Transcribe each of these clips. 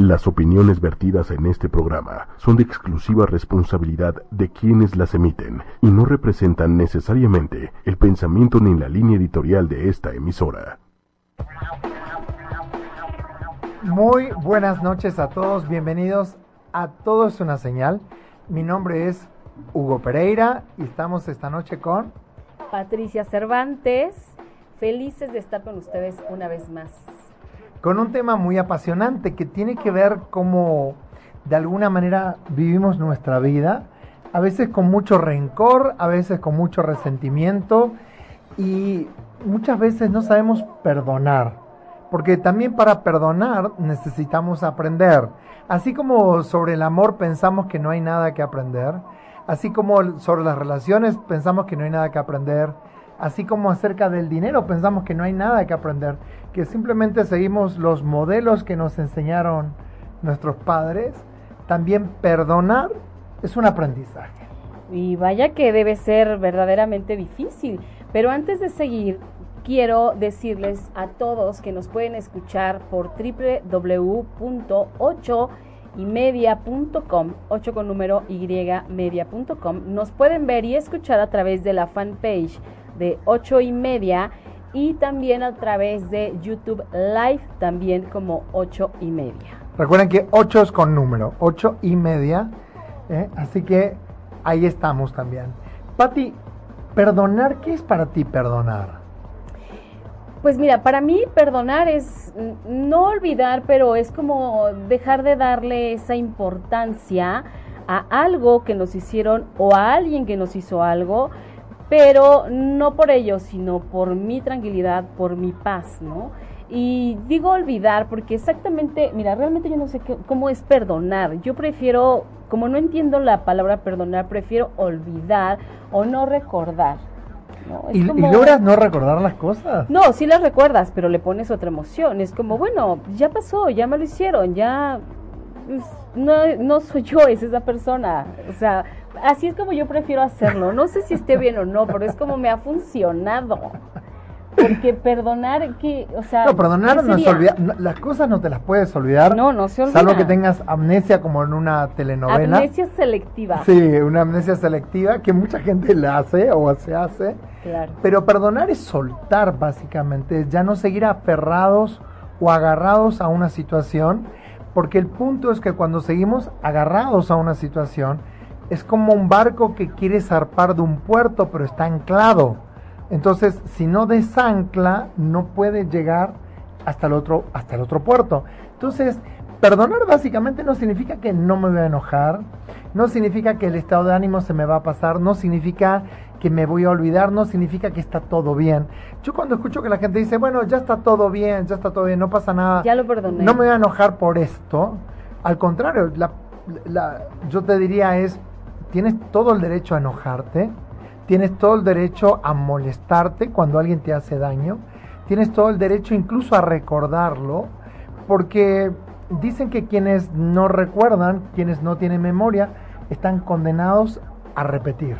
Las opiniones vertidas en este programa son de exclusiva responsabilidad de quienes las emiten y no representan necesariamente el pensamiento ni la línea editorial de esta emisora. Muy buenas noches a todos, bienvenidos a Todo es una señal. Mi nombre es Hugo Pereira y estamos esta noche con Patricia Cervantes. Felices de estar con ustedes una vez más con un tema muy apasionante que tiene que ver cómo de alguna manera vivimos nuestra vida, a veces con mucho rencor, a veces con mucho resentimiento y muchas veces no sabemos perdonar, porque también para perdonar necesitamos aprender. Así como sobre el amor pensamos que no hay nada que aprender, así como sobre las relaciones pensamos que no hay nada que aprender, así como acerca del dinero pensamos que no hay nada que aprender, que simplemente seguimos los modelos que nos enseñaron nuestros padres, también perdonar es un aprendizaje. Y vaya que debe ser verdaderamente difícil. Pero antes de seguir, quiero decirles a todos que nos pueden escuchar por www.8ymedia.com, 8 con número y media.com. Nos pueden ver y escuchar a través de la fanpage de 8 y media y también a través de YouTube Live, también como 8 y media. Recuerden que 8 es con número, 8 y media, ¿eh? así que ahí estamos también. Patti, perdonar, ¿qué es para ti perdonar? Pues mira, para mí perdonar es no olvidar, pero es como dejar de darle esa importancia a algo que nos hicieron o a alguien que nos hizo algo pero no por ello, sino por mi tranquilidad, por mi paz, ¿no? Y digo olvidar porque exactamente, mira, realmente yo no sé cómo es perdonar. Yo prefiero, como no entiendo la palabra perdonar, prefiero olvidar o no recordar. ¿Y, ¿Y, logras no recordar las cosas? No, sí las recuerdas, pero le pones otra emoción. Es como, bueno, ya pasó, ya me lo hicieron, ya pues, no, no soy yo, es esa persona. O sea, así es como yo prefiero hacerlo. No sé si esté bien o no, pero es como me ha funcionado. Porque perdonar que, o sea, no perdonar no es olvidar, las cosas no te las puedes olvidar. No, no se olvida. Salvo que tengas amnesia como en una telenovela. Amnesia selectiva. Sí, una amnesia selectiva que mucha gente la hace o se hace. Claro. Pero perdonar es soltar básicamente, ya no seguir aferrados o agarrados a una situación, porque el punto es que cuando seguimos agarrados a una situación es como un barco que quiere zarpar de un puerto pero está anclado. Entonces, si no desancla, no puede llegar hasta el otro, hasta el otro puerto. Entonces, perdonar básicamente no significa que no me voy a enojar, no significa que el estado de ánimo se me va a pasar, no significa que me voy a olvidar, no significa que está todo bien. Yo cuando escucho que la gente dice, bueno, ya está todo bien, ya está todo bien, no pasa nada. Ya lo perdoné. No me voy a enojar por esto. Al contrario, la, la, yo te diría es, tienes todo el derecho a enojarte, tienes todo el derecho a molestarte cuando alguien te hace daño, tienes todo el derecho incluso a recordarlo, porque dicen que quienes no recuerdan, quienes no tienen memoria, están condenados a repetir.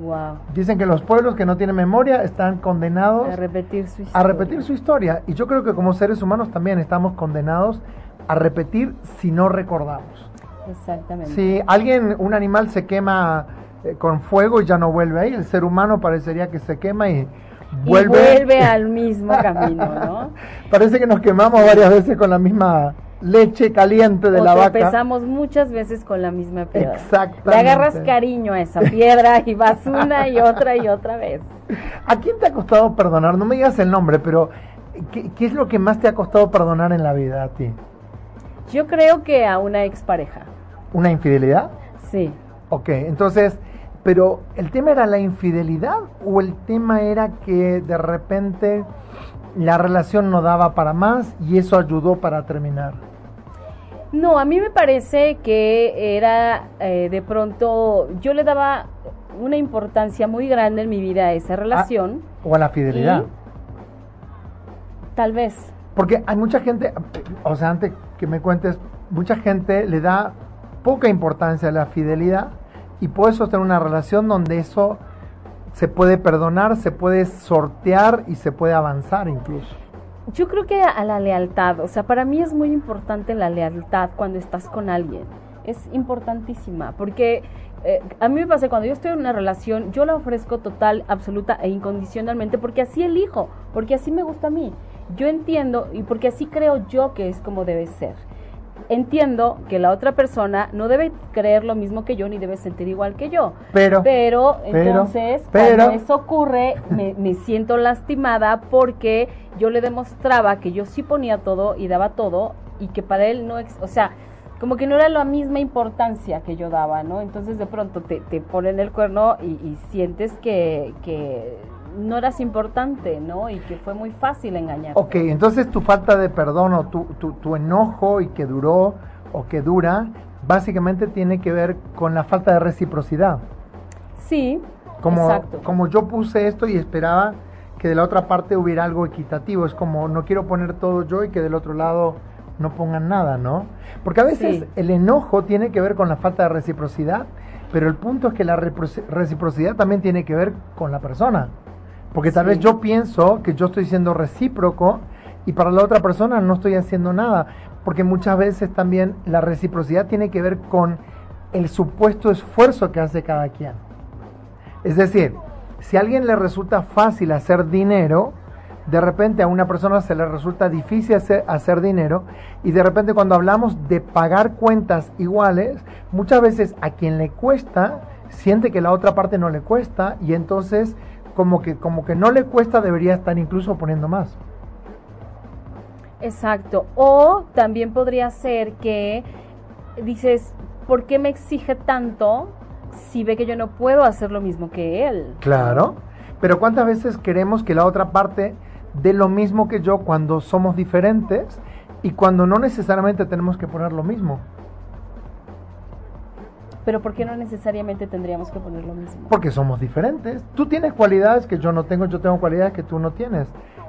Wow. Dicen que los pueblos que no tienen memoria están condenados a repetir su historia. A repetir su historia. Y yo creo que como seres humanos también estamos condenados a repetir si no recordamos. Exactamente. Si alguien, un animal se quema eh, con fuego y ya no vuelve ahí, el ser humano parecería que se quema y vuelve, y vuelve al mismo camino, ¿no? Parece que nos quemamos varias veces con la misma leche caliente de o la vaca. Empezamos muchas veces con la misma piedra. Exactamente. Le agarras cariño a esa piedra y vas una y otra y otra vez. ¿A quién te ha costado perdonar? No me digas el nombre, pero ¿qué, qué es lo que más te ha costado perdonar en la vida a ti? Yo creo que a una expareja. ¿Una infidelidad? Sí. Ok, entonces, pero ¿el tema era la infidelidad o el tema era que de repente la relación no daba para más y eso ayudó para terminar? No, a mí me parece que era eh, de pronto, yo le daba una importancia muy grande en mi vida a esa relación. Ah, o a la fidelidad. Tal vez. Porque hay mucha gente, o sea, antes que me cuentes, mucha gente le da poca importancia a la fidelidad y puedes sostener una relación donde eso se puede perdonar, se puede sortear y se puede avanzar incluso. Yo creo que a la lealtad, o sea, para mí es muy importante la lealtad cuando estás con alguien. Es importantísima, porque eh, a mí me pasa cuando yo estoy en una relación, yo la ofrezco total, absoluta e incondicionalmente porque así elijo, porque así me gusta a mí. Yo entiendo y porque así creo yo que es como debe ser. Entiendo que la otra persona no debe creer lo mismo que yo ni debe sentir igual que yo. Pero, pero, entonces, cuando eso ocurre, me, me siento lastimada porque yo le demostraba que yo sí ponía todo y daba todo y que para él no, o sea, como que no era la misma importancia que yo daba, ¿no? Entonces de pronto te, te ponen el cuerno y, sientes que, que, no eras importante, ¿no? Y que fue muy fácil engañar. Ok, entonces tu falta de perdón o tu, tu, tu enojo y que duró o que dura, básicamente tiene que ver con la falta de reciprocidad. Sí, como, exacto. Como yo puse esto y esperaba que de la otra parte hubiera algo equitativo, es como no quiero poner todo yo y que del otro lado no pongan nada, ¿no? Porque a veces el enojo tiene que ver con la falta de reciprocidad, pero el punto es que la reciprocidad también tiene que ver con la persona. Porque tal vez yo pienso que yo estoy siendo recíproco y para la otra persona no estoy haciendo nada. Porque muchas veces también la reciprocidad tiene que ver con el supuesto esfuerzo que hace cada quien. Es decir, si a alguien le resulta fácil hacer dinero, de repente a una persona se le resulta difícil hacer, dinero y de repente cuando hablamos de pagar cuentas iguales, muchas veces a quien le cuesta siente que la otra parte no le cuesta y entonces como que como que no le cuesta debería estar incluso poniendo más. Exacto. O también podría ser que dices, ¿por qué me exige tanto si ve que yo no puedo hacer lo mismo que él? Claro. Pero ¿cuántas veces queremos que la otra parte de lo mismo que yo cuando somos diferentes y cuando no necesariamente tenemos que poner lo mismo. Pero ¿por qué no necesariamente tendríamos que poner lo mismo? Porque somos diferentes. Tú tienes cualidades que yo no tengo, yo tengo cualidades que tú no tienes.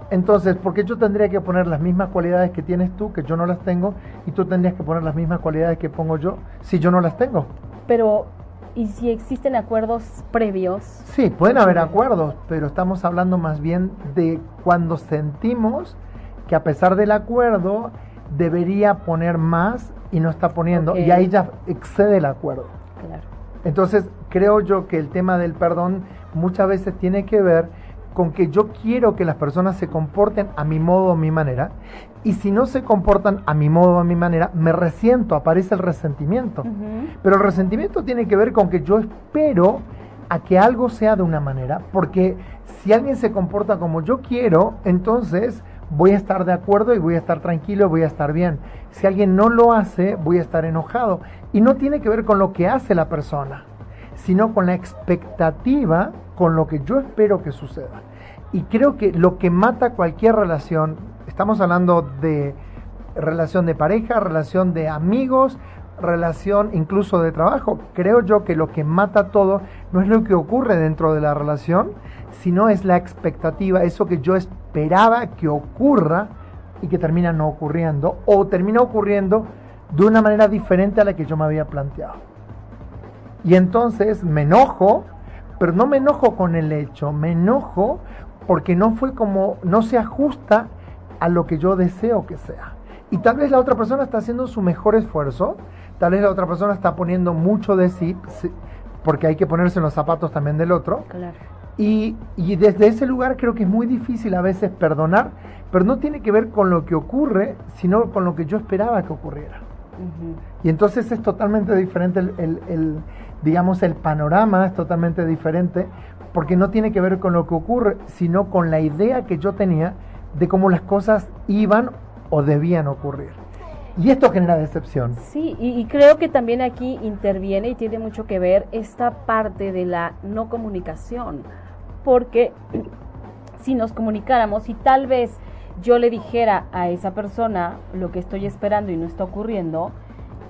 Entonces, ¿por qué yo tendría que poner las mismas cualidades que tienes tú, que yo no las tengo, y tú tendrías que poner las mismas cualidades que pongo yo, si yo no las tengo? Pero ¿Y si existen acuerdos previos? Sí, pueden haber acuerdos, pero estamos hablando más bien de cuando sentimos que a pesar del acuerdo debería poner más y no está poniendo, y ahí ya excede el acuerdo. Claro. Entonces, creo yo que el tema del perdón muchas veces tiene que ver con que yo quiero que las personas se comporten a mi modo o a mi manera, y si no se comportan a mi modo o a mi manera, me resiento, aparece el resentimiento. Pero el resentimiento tiene que ver con que yo espero a que algo sea de una manera, porque si alguien se comporta como yo quiero, entonces voy a estar de acuerdo y voy a estar tranquilo voy a estar bien. Si alguien no lo hace, voy a estar enojado. Y no tiene que ver con lo que hace la persona, sino con la expectativa, con lo que yo espero que suceda. Y creo que lo que mata cualquier relación, estamos hablando de relación de pareja, relación de amigos, relación incluso de trabajo. Creo yo que lo que mata todo no es lo que ocurre dentro de la relación, sino es la expectativa, eso que yo esperaba que ocurra y que termina no ocurriendo, o termina ocurriendo de una manera diferente a la que yo me había planteado. Y entonces me enojo, pero no me enojo con el hecho, me enojo porque no fue como, no se ajusta a lo que yo deseo que sea. Y tal vez la otra persona está haciendo su mejor esfuerzo, tal vez la otra persona está poniendo mucho de sí, porque hay que ponerse los zapatos también del otro. Y, y, desde ese lugar creo que es muy difícil a veces perdonar, pero no tiene que ver con lo que ocurre, sino con lo que yo esperaba que ocurriera. Y entonces es totalmente diferente el, el, digamos, el panorama es totalmente diferente porque no tiene que ver con lo que ocurre, sino con la idea que yo tenía de cómo las cosas iban o debían ocurrir. Y esto genera decepción. Sí, y, creo que también aquí interviene y tiene mucho que ver esta parte de la no comunicación, porque si nos comunicáramos y tal vez yo le dijera a esa persona lo que estoy esperando y no está ocurriendo,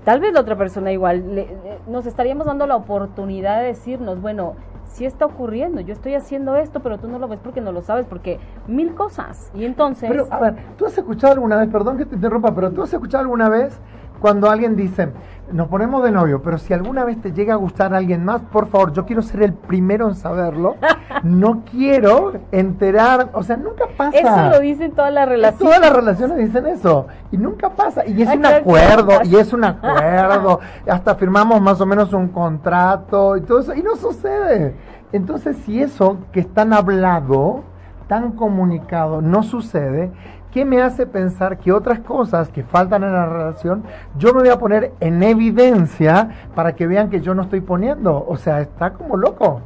tal vez la otra persona igual nos estaríamos dando la oportunidad de decirnos, bueno, si está ocurriendo, yo estoy haciendo esto, pero tú no lo ves porque no lo sabes, porque mil cosas. Y entonces... Pero, a ver, ¿tú has escuchado alguna vez, perdón que te interrumpa, pero tú has escuchado alguna vez cuando alguien dice, nos ponemos de novio, pero si alguna vez te llega a gustar alguien más, por favor, yo quiero ser el primero en saberlo. No quiero enterar, o sea, nunca pasa. Eso lo dicen todas las relaciones. Todas las relaciones dicen eso y nunca pasa. Y es Ay, un acuerdo, y es un acuerdo. Hasta firmamos más o menos un contrato y todo eso, y no sucede. Entonces, si eso que es tan hablado, tan comunicado, no sucede, ¿qué me hace pensar que otras cosas que faltan en la relación, yo me voy a poner en evidencia para que vean que yo no estoy poniendo? O sea, está como loco.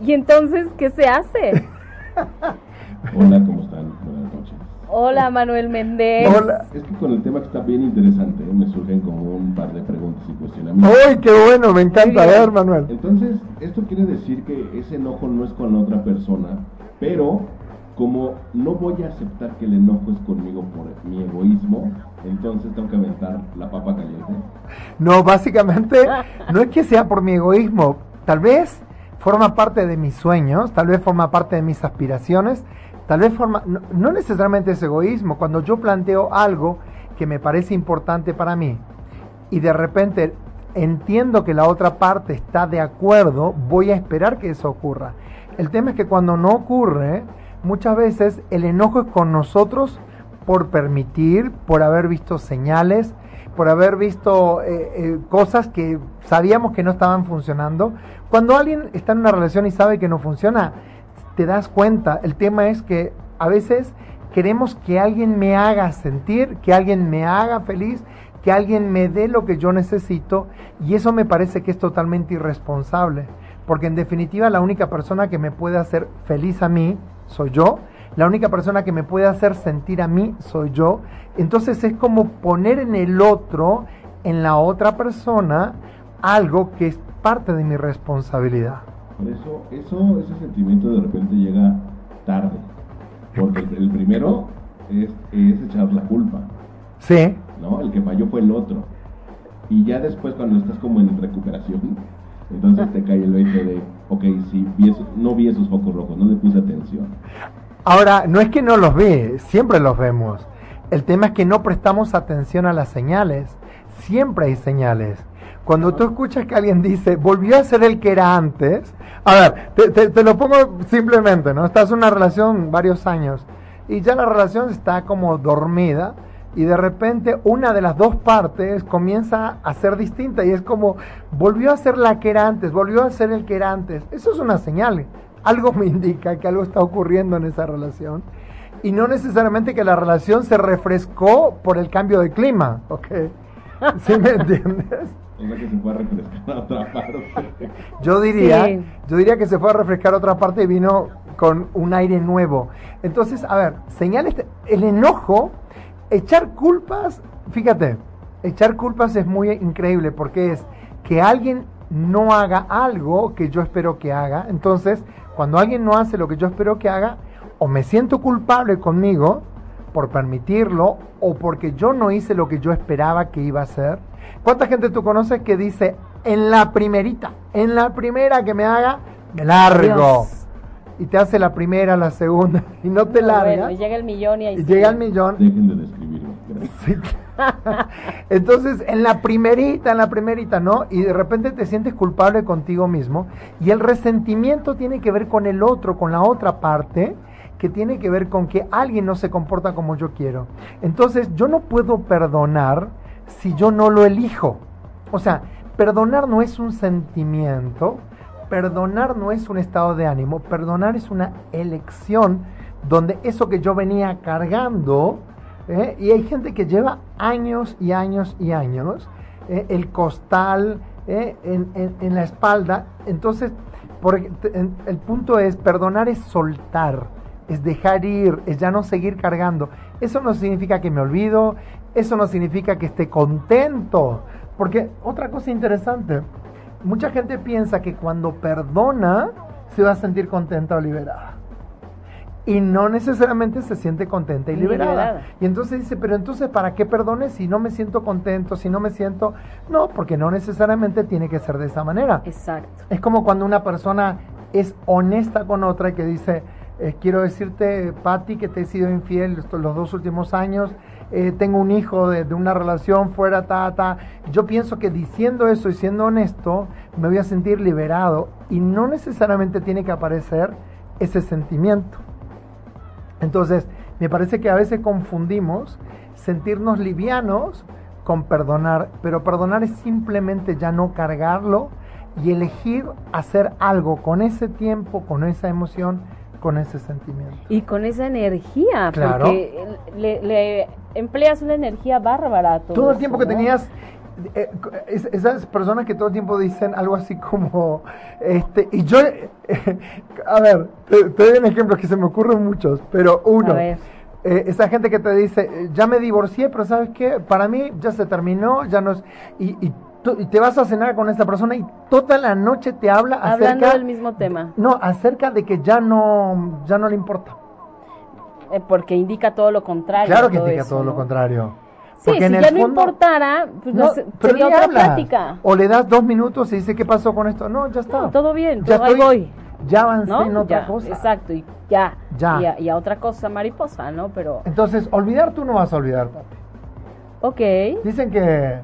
¿Y entonces qué se hace? Hola, ¿cómo están? Buenas noches. Hola, Manuel Méndez. Hola. Es que con el tema que está bien interesante, ¿eh? me surgen como un par de preguntas y cuestionamientos. ¡Uy, qué bueno! Me encanta ver, Manuel. Entonces, esto quiere decir que ese enojo no es con la otra persona, pero como no voy a aceptar que el enojo es conmigo por mi egoísmo, entonces tengo que aventar la papa caliente. No, básicamente no es que sea por mi egoísmo, tal vez forma parte de mis sueños, tal vez forma parte de mis aspiraciones, tal vez forma, no, no necesariamente es egoísmo, cuando yo planteo algo que me parece importante para mí y de repente entiendo que la otra parte está de acuerdo, voy a esperar que eso ocurra. El tema es que cuando no ocurre, muchas veces el enojo es con nosotros por permitir, por haber visto señales, por haber visto eh, eh, cosas que sabíamos que no estaban funcionando. Cuando alguien está en una relación y sabe que no funciona, te das cuenta. El tema es que a veces queremos que alguien me haga sentir, que alguien me haga feliz, que alguien me dé lo que yo necesito y eso me parece que es totalmente irresponsable. Porque en definitiva la única persona que me puede hacer feliz a mí soy yo. La única persona que me puede hacer sentir a mí soy yo. Entonces es como poner en el otro, en la otra persona, algo que es parte de mi responsabilidad. Por eso, eso, ese sentimiento de repente llega tarde, porque el, el primero es, es echar la culpa, Sí, ¿no? El que falló fue el otro. Y ya después cuando estás como en recuperación, entonces te cae el 20 de, ok, sí, vi esos- no vi esos focos rojos, no le puse atención. Ahora, no es que no los ve, siempre los vemos. El tema es que no prestamos atención a las señales. Siempre hay señales. Cuando tú escuchas que alguien dice, volvió a ser el que era antes, a ver, te, te- te lo pongo simplemente, ¿no? Estás en una relación varios años y ya la relación está como dormida y de repente una de las dos partes comienza a ser distinta y es como, volvió a ser la que era antes, volvió a ser el que era antes. Eso es una señal. Algo me indica que algo está ocurriendo en esa relación y no necesariamente que la relación se refrescó por el cambio de clima, ¿ok? ¿Sí me entiendes? O sea que se puede refrescar a otra parte. Yo diría, Sí. yo diría que se fue a refrescar otra parte y vino con un aire nuevo. Entonces, a ver, señales, el enojo, echar culpas, fíjate, echar culpas es muy increíble porque es que alguien no haga algo que yo espero que haga. Entonces, cuando alguien no hace lo que yo espero que haga, o me siento culpable conmigo por permitirlo o porque yo no hice lo que yo esperaba que iba a hacer. ¿Cuánta gente tú conoces que dice en la primerita, en la primera que me haga, me largo? Y te hace la primera, la segunda y no te No, larga. bueno, y llega el millón y ahí y sí. llega el millón. Dejen de. Sí. Entonces, en la primerita, en la primerita, ¿no? Y de repente te sientes culpable contigo mismo. Y el resentimiento tiene que ver con el otro, con la otra parte, que tiene que ver con que alguien no se comporta como yo quiero. Entonces, yo no puedo perdonar si yo no lo elijo. O sea, perdonar no es un sentimiento, perdonar no es un estado de ánimo, perdonar es una elección donde eso que yo venía cargando, ¿eh? y hay gente que lleva años y años y años, ¿eh? el costal ¿eh? en, la espalda, entonces el punto es, perdonar es soltar, es dejar ir, es ya no seguir cargando. Eso no significa que me olvido, eso no significa que esté contento, porque otra cosa interesante, mucha gente piensa que cuando perdona se va a sentir contenta o liberada. Y no necesariamente se siente contenta y liberada. liberada. Y entonces dice, pero entonces, ¿para qué perdone si no me siento contento, si no me siento... No, porque no necesariamente tiene que ser de esa manera. Exacto. Es como cuando una persona es honesta con otra y que dice, eh, quiero decirte, Patti, que te he sido infiel los dos últimos años, eh, tengo un hijo de, una relación fuera, ta, ta. Yo pienso que diciendo eso y siendo honesto, me voy a sentir liberado y no necesariamente tiene que aparecer ese sentimiento. Entonces, me parece que a veces confundimos sentirnos livianos con perdonar, pero perdonar es simplemente ya no cargarlo y elegir hacer algo con ese tiempo, con esa emoción, con ese sentimiento. Y con esa energía, Claro. porque le, le empleas una energía bárbara a todo. Todo el eso, tiempo que ¿no? tenías eh, es- esas personas que todo el tiempo dicen algo así como este y yo eh, a ver te, te doy un ejemplo que se me ocurren muchos pero uno eh, esa gente que te dice eh, ya me divorcié pero sabes qué para mí ya se terminó ya no es y, y, tú- y te vas a cenar con esa persona y toda la noche te habla Hablando acerca del mismo tema, no acerca de que ya no ya no le importa eh, porque indica todo lo contrario. claro que todo indica eso, todo lo ¿no? contrario Sí, Porque si en el ya no fondo- importara, pues No, no sería otra hablas. plática. O le das dos minutos y dice, ¿qué pasó con esto? No, ya está. No, todo bien, Ya todo- ahí estoy- voy. Ya avancé ¿No? en otra Ya, cosa. Exacto, y ya. Ya. Y, a, y a otra cosa mariposa, ¿no? Pero, Entonces, olvidar tú no vas a olvidar, papi. ok. Dicen que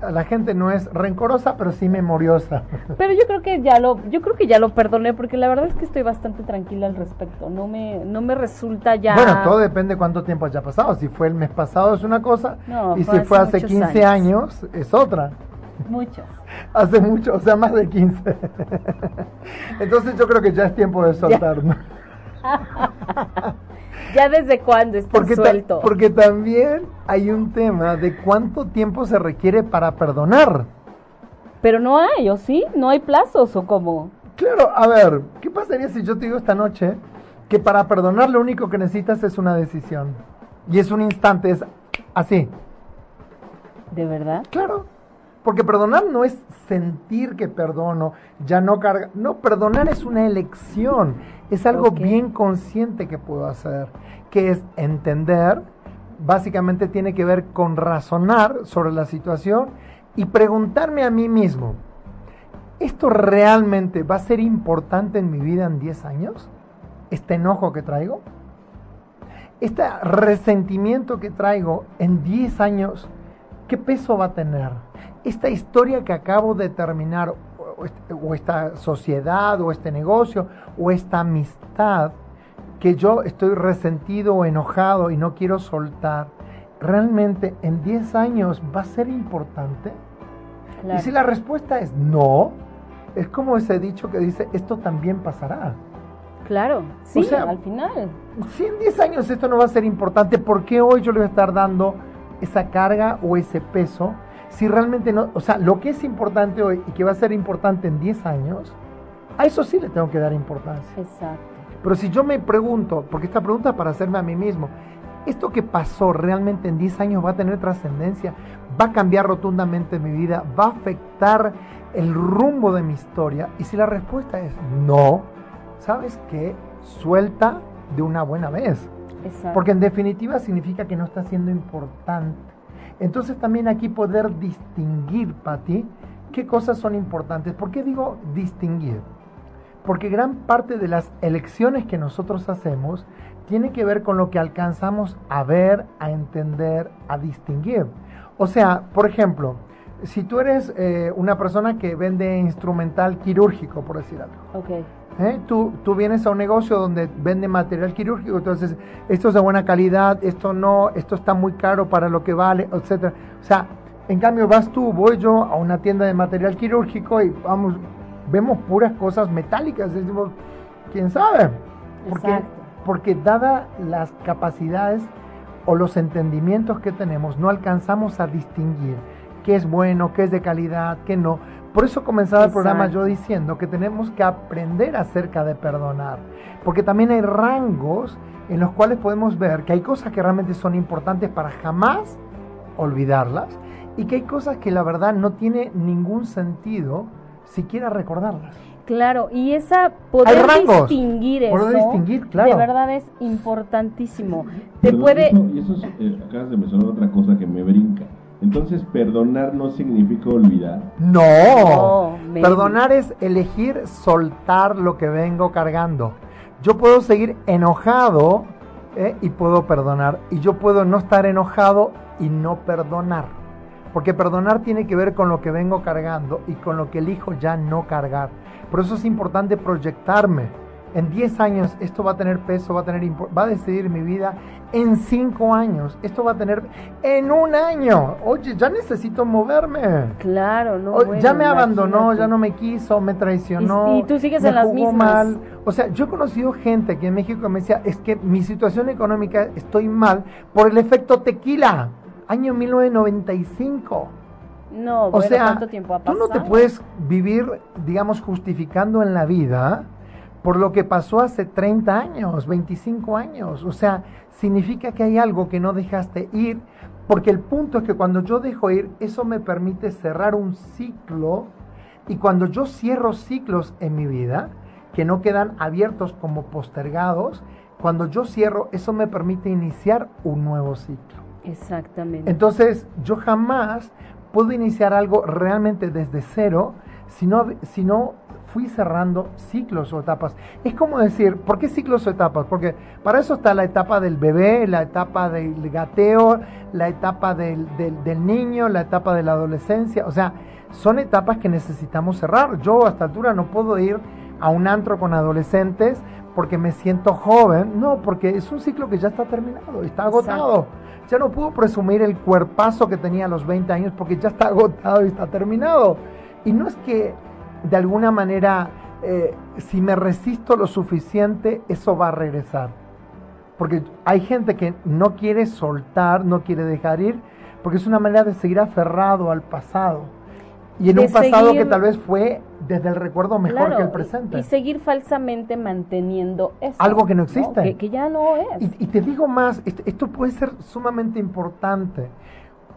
la gente no es rencorosa, pero sí memoriosa. Pero yo creo que ya lo, yo creo que ya lo perdoné porque la verdad es que estoy bastante tranquila al respecto. No me, no me resulta ya. Bueno, todo depende cuánto tiempo haya pasado. Si fue el mes pasado es una cosa, No, y si fue hace hace muchos 15 años. es otra. Muchos. Hace mucho, o sea, más de 15. Entonces yo creo que ya es tiempo de soltar, ¿no? Ya desde cuándo está Porque, suelto. porque también hay un tema de cuánto tiempo se requiere para perdonar. Pero no hay, ¿o sí? No hay plazos o cómo. Claro, a ver, ¿qué pasaría si yo te digo esta noche que para perdonar lo único que necesitas es una decisión? Y es un instante, es así. ¿De verdad? Claro, porque perdonar no es sentir que perdono, ya no carga. No, perdonar es una elección, es algo bien consciente que puedo hacer, que es entender, básicamente tiene que ver con razonar sobre la situación y preguntarme a mí mismo, ¿esto realmente va a ser importante en mi vida en 10 años? ¿Este enojo que traigo? ¿Este resentimiento que traigo en 10 años, qué peso va a tener? Esta historia que acabo de terminar, o esta sociedad, o este negocio, o esta amistad, que yo estoy resentido o enojado y no quiero soltar, ¿realmente en 10 años va a ser importante? Claro. Y si la respuesta es no, es como ese dicho que dice, esto también pasará. Claro, sí, sea, al final. Si en 10 años esto no va a ser importante, ¿por qué hoy yo le voy a estar dando esa carga o ese peso? Si realmente no, o sea, lo que es importante hoy y que va a ser importante en 10 años, a eso sí le tengo que dar importancia. Exacto. Pero si yo me pregunto, porque esta pregunta es para hacerme a mí mismo, ¿esto que pasó realmente en 10 años va a tener trascendencia? ¿Va a cambiar rotundamente mi vida? ¿Va a afectar el rumbo de mi historia? Y si la respuesta es no, ¿sabes qué? Suelta de una buena vez. Exacto. Porque en definitiva significa que no está siendo importante. Entonces también aquí poder distinguir, Pati, qué cosas son importantes. ¿Por qué digo distinguir? Porque gran parte de las elecciones que nosotros hacemos tiene que ver con lo que alcanzamos a ver, a entender, a distinguir. O sea, por ejemplo, si tú eres eh, una persona que vende instrumental quirúrgico, por decir algo, Ok. ¿Eh? Tú, tú vienes a un negocio donde vende material quirúrgico, entonces esto es de buena calidad, esto no, esto está muy caro para lo que vale, etcétera. O sea, en cambio vas tú, voy yo a una tienda de material quirúrgico y vamos, vemos puras cosas metálicas, decimos, quién sabe, porque, Exacto. porque dada las capacidades o los entendimientos que tenemos, no alcanzamos a distinguir qué es bueno, qué es de calidad, qué no. Por eso comenzaba el programa Exacto. yo diciendo que tenemos que aprender acerca de perdonar, porque también hay rangos en los cuales podemos ver que hay cosas que realmente son importantes para jamás olvidarlas y que hay cosas que la verdad no tiene ningún sentido siquiera recordarlas. Claro, y esa poder rangos. distinguir eso, Poder distinguir, claro. de verdad es importantísimo. Te Perdón, puede, eso- y eso es, eh, acabas de mencionar otra cosa que me brinca. Entonces, perdonar no significa olvidar. No, perdonar es elegir soltar lo que vengo cargando. Yo puedo seguir enojado ¿eh? y puedo perdonar. Y yo puedo no estar enojado y no perdonar. Porque perdonar tiene que ver con lo que vengo cargando y con lo que elijo ya no cargar. Por eso es importante proyectarme. En 10 años esto va a tener peso, va a, tener, va a decidir mi vida. En 5 años esto va a tener... En un año. Oye, ya necesito moverme. Claro, no. ya me abandonó, ya no me quiso, me traicionó. Y, tú sigues en las mismas. Mal. O sea, yo he conocido gente aquí en México que me decía, es que mi situación económica estoy mal por el efecto tequila. Año 1995. No, o sea, ¿cuánto tiempo ha pasado? Tú no te puedes vivir, digamos, justificando en la vida por lo que pasó hace 30 años, 25 años. O sea, significa que hay algo que no dejaste ir, porque el punto es que cuando yo dejo ir, eso me permite cerrar un ciclo, y cuando yo cierro ciclos en mi vida, que no quedan abiertos como postergados, cuando yo cierro, eso me permite iniciar un nuevo ciclo. Exactamente. Entonces, yo jamás puedo iniciar algo realmente desde cero si no, fui cerrando ciclos o etapas. Es como decir, ¿por qué ciclos o etapas? Porque para eso está la etapa del bebé, la etapa del gateo, la etapa del, del, niño, la etapa de la adolescencia. O sea, son etapas que necesitamos cerrar. Yo a esta altura no puedo ir a un antro con adolescentes porque me siento joven. No, porque es un ciclo que ya está terminado, está agotado. Ya no puedo presumir el cuerpazo que tenía a los 20 años porque ya está agotado y está terminado. Y no es que de alguna manera, eh, si me resisto lo suficiente, eso va a regresar. Porque hay gente que no quiere soltar, no quiere dejar ir, porque es una manera de seguir aferrado al pasado. Y en un pasado que tal vez fue desde el recuerdo mejor que el presente. Y seguir falsamente manteniendo eso. Algo que no existe. Que, ya no es. Y, y te digo más, esto, esto, puede ser sumamente importante.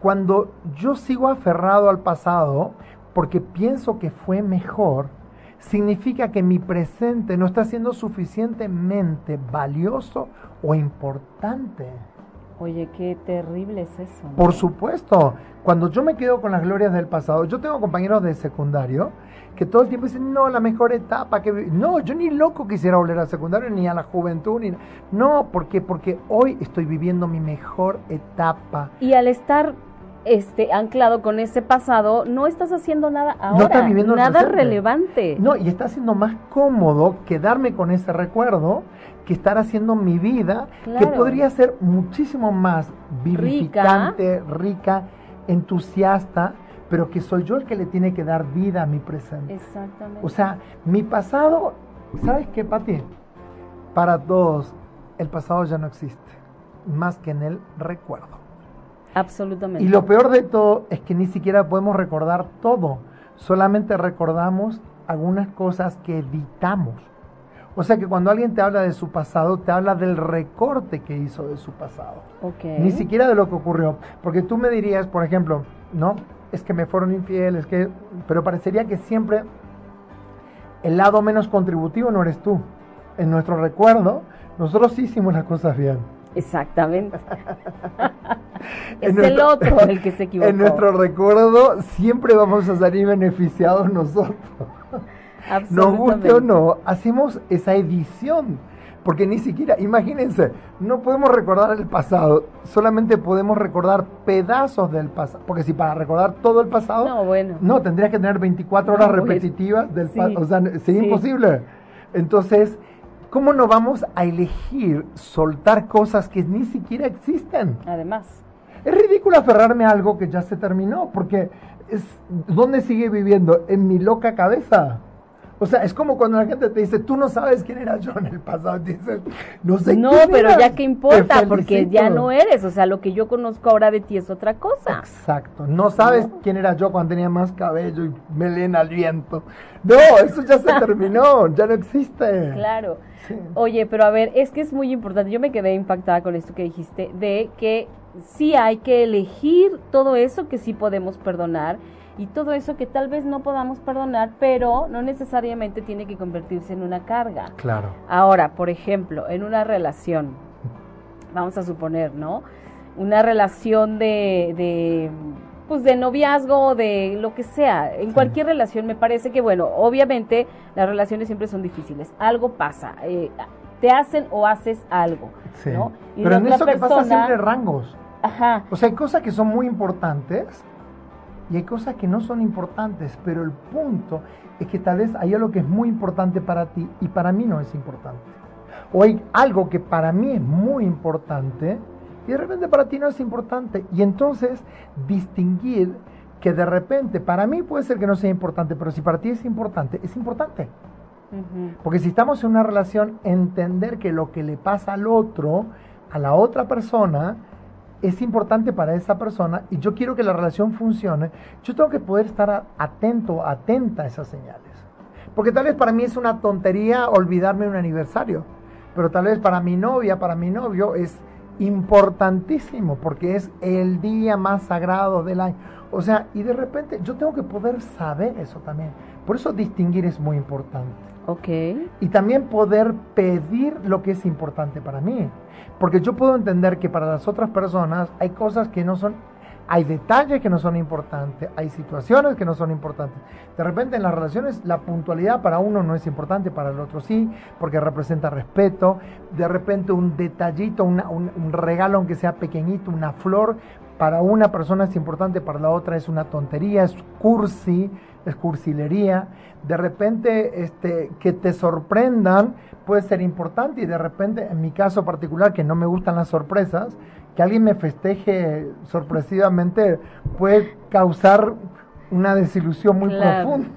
Cuando yo sigo aferrado al pasado, porque pienso que fue mejor, significa que mi presente no está siendo suficientemente valioso o importante. Oye, qué terrible es eso. Por supuesto, cuando yo me quedo con las glorias del pasado, yo tengo compañeros de secundario que todo el tiempo dicen, no, la mejor etapa que... No, yo ni loco quisiera volver al secundario, ni a la juventud, ni... No, ¿por qué? Porque hoy estoy viviendo mi mejor etapa. Y al estar este, anclado con ese pasado, no estás haciendo nada ahora, nada relevante. No, y está siendo más cómodo quedarme con ese recuerdo que estar haciendo mi vida, que podría ser muchísimo más vivificante, rica. entusiasta, pero que soy yo el que le tiene que dar vida a mi presente. Exactamente. O sea, mi pasado, ¿sabes qué, Pati? Para todos, el pasado ya no existe, más que en el recuerdo. Absolutamente. Y lo peor de todo es que ni siquiera podemos recordar todo, solamente recordamos algunas cosas que editamos. O sea que cuando alguien te habla de su pasado, te habla del recorte que hizo de su pasado. Ni siquiera de lo que ocurrió. Porque tú me dirías, por ejemplo, ¿no? Es que me fueron infieles, que... pero parecería que siempre el lado menos contributivo no eres tú. En nuestro recuerdo, nosotros sí hicimos las cosas bien. Exactamente. es el otro el que se equivocó. En nuestro recuerdo siempre vamos a salir beneficiados nosotros. Nos guste o no, hacemos esa edición. Porque ni siquiera, imagínense, no podemos recordar el pasado, solamente podemos recordar pedazos del pasado. Porque si para recordar todo el pasado, no, bueno. no tendría que tener 24 horas repetitivas del pasado. O sea, sería imposible. Entonces, ¿cómo no vamos a elegir soltar cosas que ni siquiera existen? Además. Es ridículo aferrarme a algo que ya se terminó, porque es, ¿dónde sigue viviendo? En mi loca cabeza. O sea, es como cuando la gente te dice, tú no sabes quién era yo en el pasado. Dices, no sé No, pero ya que importa, porque ya no eres. O sea, lo que yo conozco ahora de ti es otra cosa. Exacto. No sabes quién era yo cuando tenía más cabello y melena al viento. No, eso ya se terminó, ya no existe. Claro. Oye, pero a ver, es que es muy importante. Yo me quedé impactada con esto que dijiste, de que sí hay que elegir todo eso que sí podemos perdonar y todo eso que tal vez no podamos perdonar, pero no necesariamente tiene que convertirse en una carga. Claro. Ahora, por ejemplo, en una relación, vamos a suponer, ¿no? Una relación de, de pues de noviazgo, de lo que sea, en cualquier relación me parece que, bueno, obviamente las relaciones siempre son difíciles, algo pasa, eh, te hacen o haces algo, Sí. ¿no? Y Pero en eso que pasa siempre rangos. Ajá, O sea, hay cosas que son muy importantes y hay cosas que no son importantes, pero el punto es que tal vez hay algo que es muy importante para ti y para mí no es importante. O hay algo que para mí es muy importante y de repente para ti no es importante. Y entonces distinguir que de repente para mí puede ser que no sea importante, pero si para ti es importante, es importante. Porque si estamos en una relación, entender que lo que le pasa al otro, a la otra persona, es importante para esa persona y yo quiero que la relación funcione, yo tengo que poder estar atento, atenta a esas señales. Porque tal vez para mí es una tontería olvidarme un aniversario, pero tal vez para mi novia, para mi novio es importantísimo porque es el día más sagrado del año. O sea, y de repente yo tengo que poder saber eso también. Por eso distinguir es muy importante ok, y también poder pedir lo que es importante para mí. Porque yo puedo entender que para las otras personas hay cosas que no son, hay detalles que no son importantes, hay situaciones que no son importantes. De repente en las relaciones la puntualidad para uno no es importante, para el otro sí, porque representa respeto. De repente un detallito, una- un, un regalo aunque sea pequeñito, una flor, para una persona es importante, para la otra es una tontería, es cursi, es cursilería. De repente, este, que te sorprendan puede ser importante y de repente, en mi caso particular, que no me gustan las sorpresas, que alguien me festeje sorpresivamente puede causar una desilusión muy Claro. profunda.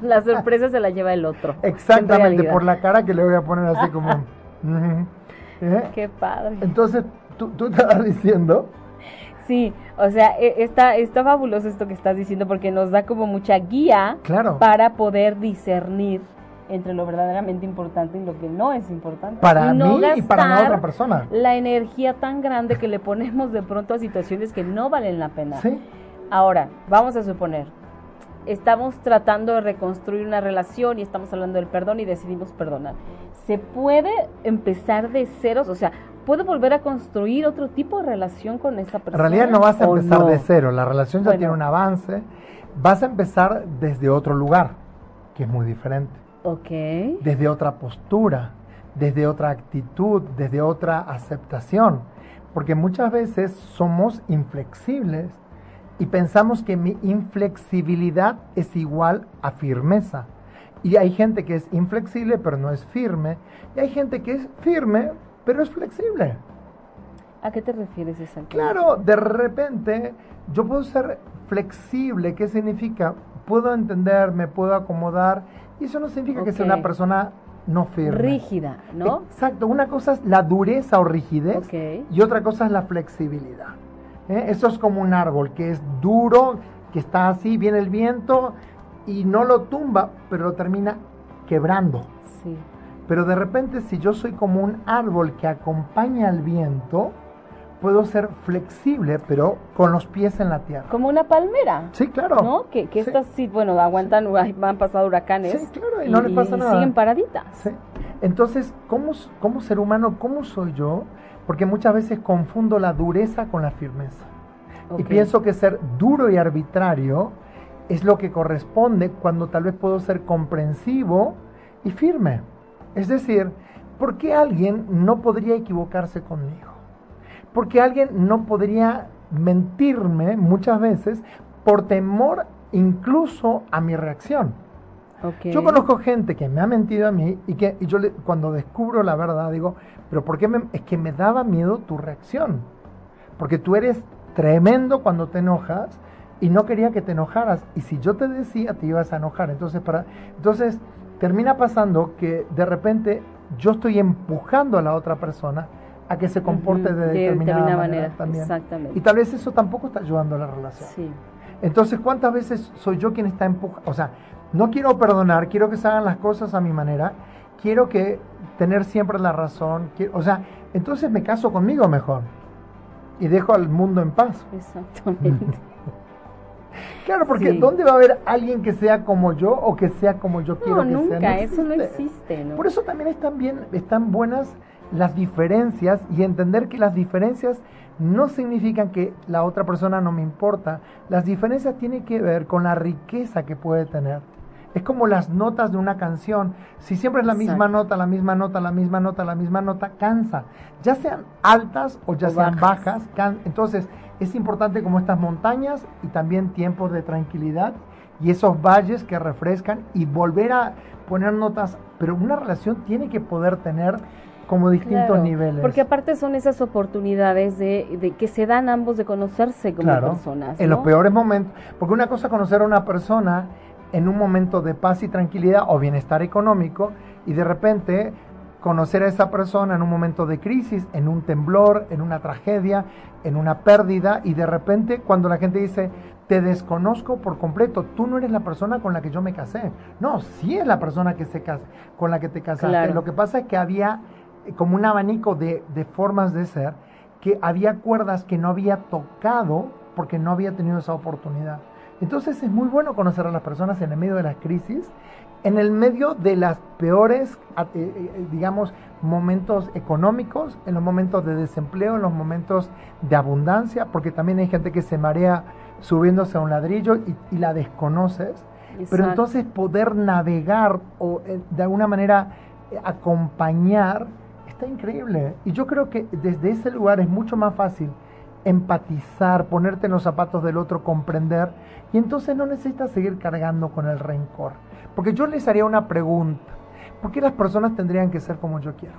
la sorpresa se la lleva el otro. en Exactamente, por la cara que le voy a poner así como... ¿Eh? Qué padre. Entonces, tú, tú estabas diciendo... Sí, o sea, e- está, está fabuloso esto que estás diciendo porque nos da como mucha guía Claro. para poder discernir entre lo verdaderamente importante y lo que no es importante. Para y no mí y para la otra persona. La energía tan grande que le ponemos de pronto a situaciones que no valen la pena. Sí, Ahora, vamos a suponer, estamos tratando de reconstruir una relación y estamos hablando del perdón y decidimos perdonar. ¿Se puede empezar de ceros? O sea, ¿puedo volver a construir otro tipo de relación con esa en persona? realidad no vas a empezar no? de cero, la relación ya Bueno. tiene un avance, vas a empezar desde otro lugar, que es muy diferente, Ok. desde otra postura, desde otra actitud, desde otra aceptación, porque muchas veces somos inflexibles y pensamos que mi inflexibilidad es igual a firmeza. Y hay gente que es inflexible pero no es firme, y hay gente que es firme pero es flexible. ¿A qué te refieres exactamente? Claro, de repente yo puedo ser flexible. ¿Qué significa? Puedo entender, me puedo acomodar. Y eso no significa que sea una persona no firme. Rígida, ¿no? Exacto. Una cosa es la dureza o rigidez Ok. y otra cosa es la flexibilidad. ¿eh? Eso es como un árbol que es duro, que está así, viene el viento y no lo tumba, pero lo termina quebrando. Sí. Pero de repente si yo soy como un árbol que acompaña al viento, puedo ser flexible, pero con los pies en la tierra. Como una palmera. Sí, claro. ¿No? Que, que Sí. estas sí, bueno, aguantan, han pasado huracanes. Sí, claro, y no les pasa nada. siguen paraditas. Sí. Entonces, ¿cómo, como ser humano, cómo soy yo? Porque muchas veces confundo la dureza con la firmeza. Y pienso que ser duro y arbitrario es lo que corresponde cuando tal vez puedo ser comprensivo y firme. Es decir, ¿por qué alguien no podría equivocarse conmigo? ¿Por qué alguien no podría mentirme muchas veces por temor incluso a mi reacción? Ok. Yo conozco gente que me ha mentido a mí y que y yo le- cuando descubro la verdad digo, pero ¿por qué me- es que me daba miedo tu reacción? Porque tú eres tremendo cuando te enojas y no quería que te enojaras y si yo te decía te ibas a enojar, entonces para entonces termina pasando que de repente yo estoy empujando a la otra persona a que se comporte Ujú, de determinada, manera, también. Exactamente. Y tal vez eso tampoco está ayudando a la relación. Sí. Entonces, ¿cuántas veces soy yo quien está empujando? O sea, no quiero perdonar, quiero que se hagan las cosas a mi manera, quiero que tener siempre la razón, quiero- o sea, entonces me caso conmigo mejor y dejo al mundo en paz. Exactamente. Claro, porque Sí. ¿dónde va a haber alguien que sea como yo o que sea como yo quiero no, que sea? nunca, eso no existe, ¿no? Por eso también están bien, están buenas las diferencias y entender que las diferencias no significan que la otra persona no me importa. Las diferencias tienen que ver con la riqueza que puede tener. Es como las notas de una canción. Si siempre es la misma nota, la misma nota, la misma nota, la misma nota, cansa. Ya sean altas o ya O sean bajas. bajas. can- Entonces, es importante como estas montañas y también tiempos de tranquilidad y esos valles que refrescan y volver a poner notas. Pero una relación tiene que poder tener como distintos Claro, niveles. Porque aparte son esas oportunidades de, de que se dan ambos de conocerse como Claro, personas. En los peores momentos. Porque una cosa es conocer a una persona en un momento de paz y tranquilidad o bienestar económico y de repente conocer a esa persona en un momento de crisis, en un temblor, en una tragedia, en una pérdida y de repente cuando la gente dice te desconozco por completo, tú no eres la persona con la que yo me casé. No, sí es la persona que se casa, con la que te casaste. Claro. Lo que pasa es que había eh, como un abanico de, de formas de ser, que había cuerdas que no había tocado porque no había tenido esa oportunidad. Entonces es muy bueno conocer a las personas en el medio de las crisis, en el medio de las peores, eh, eh, digamos, momentos económicos, en los momentos de desempleo, en los momentos de abundancia, porque también hay gente que se marea subiéndose a un ladrillo y, y la desconoces. Pero entonces poder navegar o eh, de alguna manera acompañar está increíble. Y yo creo que desde ese lugar es mucho más fácil empatizar, ponerte en los zapatos del otro, comprender. Y entonces no necesitas seguir cargando con el rencor. Porque yo les haría una pregunta. ¿Por qué las personas tendrían que ser como yo quiero?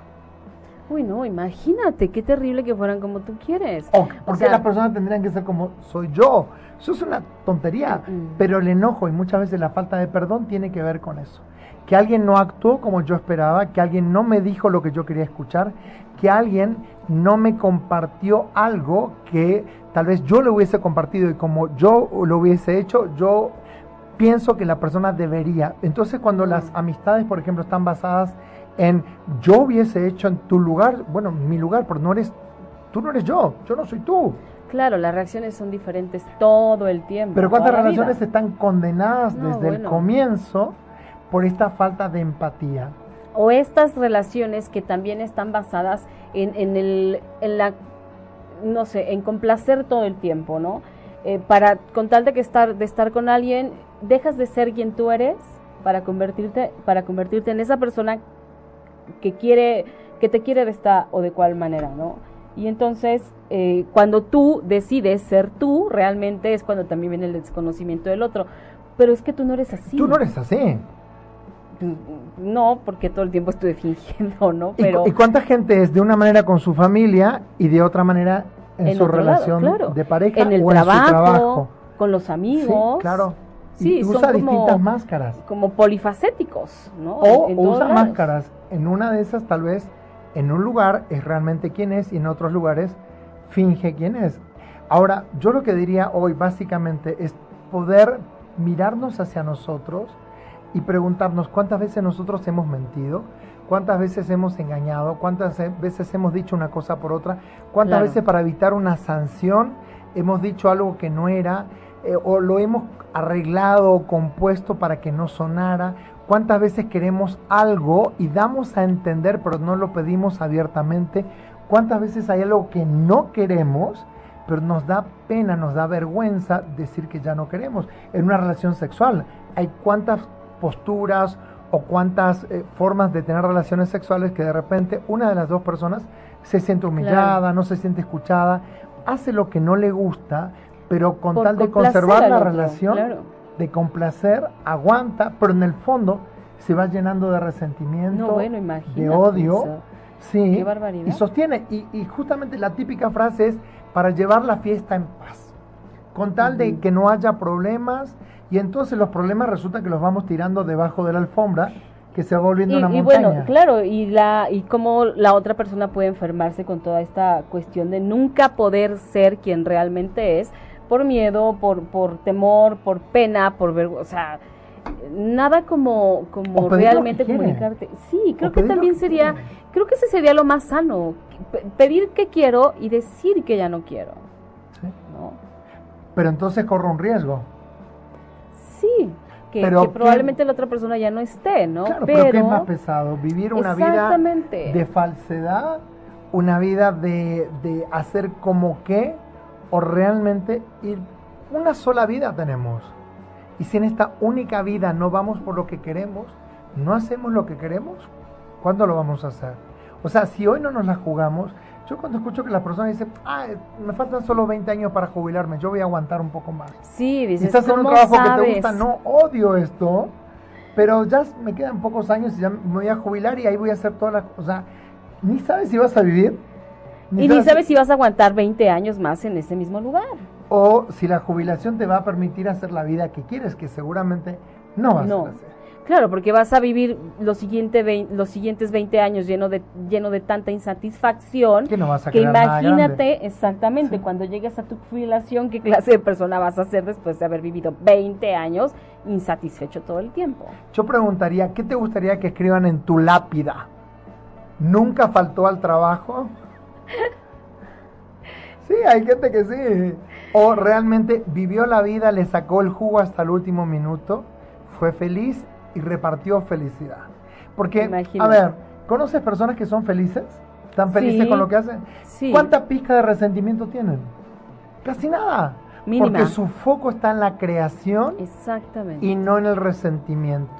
Uy, no, imagínate, qué terrible que fueran como tú quieres. ¿O por qué sea- las personas tendrían que ser como soy yo? Eso es una tontería. Mm. Pero el enojo y muchas veces la falta de perdón tiene que ver con eso. Que alguien no actuó como yo esperaba, que alguien no me dijo lo que yo quería escuchar, que alguien no me compartió algo que tal vez yo le hubiese compartido y como yo lo hubiese hecho, yo pienso que la persona debería. Entonces cuando las amistades, por ejemplo, están basadas en yo hubiese hecho en tu lugar, bueno, mi lugar, pero no eres, tú no eres yo, yo no soy tú. Claro, las reacciones son diferentes todo el tiempo. Pero ¿cuántas relaciones vida. están condenadas No, desde el comienzo por esta falta de empatía? O estas relaciones que también están basadas en, en, el, en la, no sé, en complacer todo el tiempo, ¿no? Eh, para, con tal de que estar, de estar con alguien, dejas de ser quien tú eres para convertirte, para convertirte en esa persona que quiere, que te quiere de esta o de cual manera, ¿no? Y entonces, eh, cuando tú decides ser tú, realmente es cuando también viene el desconocimiento del otro. Pero es que tú no eres así. Tú no eres así. No, porque todo el tiempo estuve fingiendo, ¿no? ¿Y, Pero cu- y cuánta gente es de una manera con su familia y de otra manera en, en su lado, relación claro. de pareja en el o trabajo, en su trabajo? con los amigos. Sí, claro. Sí, y son usa como- distintas máscaras. Como polifacéticos, ¿no? O, En o usa lados. máscaras. En una de esas, tal vez, en un lugar es realmente quién es y en otros lugares finge quién es. Ahora, yo lo que diría hoy básicamente es poder mirarnos hacia nosotros y preguntarnos cuántas veces nosotros hemos mentido, cuántas veces hemos engañado, cuántas veces hemos dicho una cosa por otra, cuántas Claro. veces para evitar una sanción hemos dicho algo que no era eh, o lo hemos arreglado o compuesto para que no sonara. ¿Cuántas veces queremos algo y damos a entender pero no lo pedimos abiertamente? ¿Cuántas veces hay algo que no queremos pero nos da pena, nos da vergüenza decir que ya no queremos? En una relación sexual hay cuántas posturas o cuántas eh, formas de tener relaciones sexuales que de repente una de las dos personas se siente humillada, Claro. no se siente escuchada, hace lo que no le gusta, pero con Por tal de conservar la otro, relación, claro. de complacer, aguanta, pero en el fondo se va llenando de resentimiento, No, bueno, imagínate. de odio. Sí, Qué barbaridad. y sostiene. Y, y justamente la típica frase es para llevar la fiesta en paz. Con tal de que no haya problemas. Y entonces los problemas resulta que los vamos tirando debajo de la alfombra, que se va volviendo y, una y montaña. bueno, claro, y la y cómo la otra persona puede enfermarse con toda esta cuestión de nunca poder ser quien realmente es por miedo, por por temor, por pena, por vergüenza, o sea, nada como como realmente comunicarte. Sí, creo O que también que sería quiere. creo que ese sería lo más sano, pe- pedir que quiero y decir que ya no quiero, Sí. ¿no? Pero entonces corro un riesgo. Sí, que, Pero que ¿qué- probablemente la otra persona ya no esté, ¿no? Claro, pero, ¿qué es más pesado? ¿Vivir una vida de falsedad? ¿Una vida de, de hacer como qué? ¿O realmente ir? Una sola vida tenemos. Y si en esta única vida no vamos por lo que queremos, no hacemos lo que queremos, ¿cuándo lo vamos a hacer? O sea, si hoy no nos la jugamos, yo cuando escucho que las personas dicen, ah, me faltan solo 20 años para jubilarme, yo voy a aguantar un poco más. Sí, dices, Estás en un ¿cómo trabajo que te gusta, no odio esto, pero ya me quedan pocos años y ya me voy a jubilar y ahí voy a hacer todas las cosas. O sea, ni sabes si vas a vivir. Y ni sabes si vas a aguantar 20 años más en ese mismo lugar. O si la jubilación te va a permitir hacer la vida que quieres, que seguramente no vas No. a hacer. Claro, porque vas a vivir los, siguiente vein- los siguientes 20 años lleno de, lleno de tanta insatisfacción Que no vas a que imagínate exactamente Sí. cuando llegues a tu jubilación qué clase de persona vas a ser después de haber vivido 20 años insatisfecho todo el tiempo. Yo preguntaría, ¿qué te gustaría que escriban en tu lápida? ¿Nunca faltó al trabajo? Sí, hay gente que sí. O realmente vivió la vida, le sacó el jugo hasta el último minuto, fue feliz y repartió felicidad. Porque, Imagínate. a ver, ¿conoces personas que son felices? ¿Están felices Sí. con lo que hacen? Sí. ¿Cuánta pizca de resentimiento tienen? Casi nada. Mínima. Porque su foco está en la creación Exactamente. y no en el resentimiento.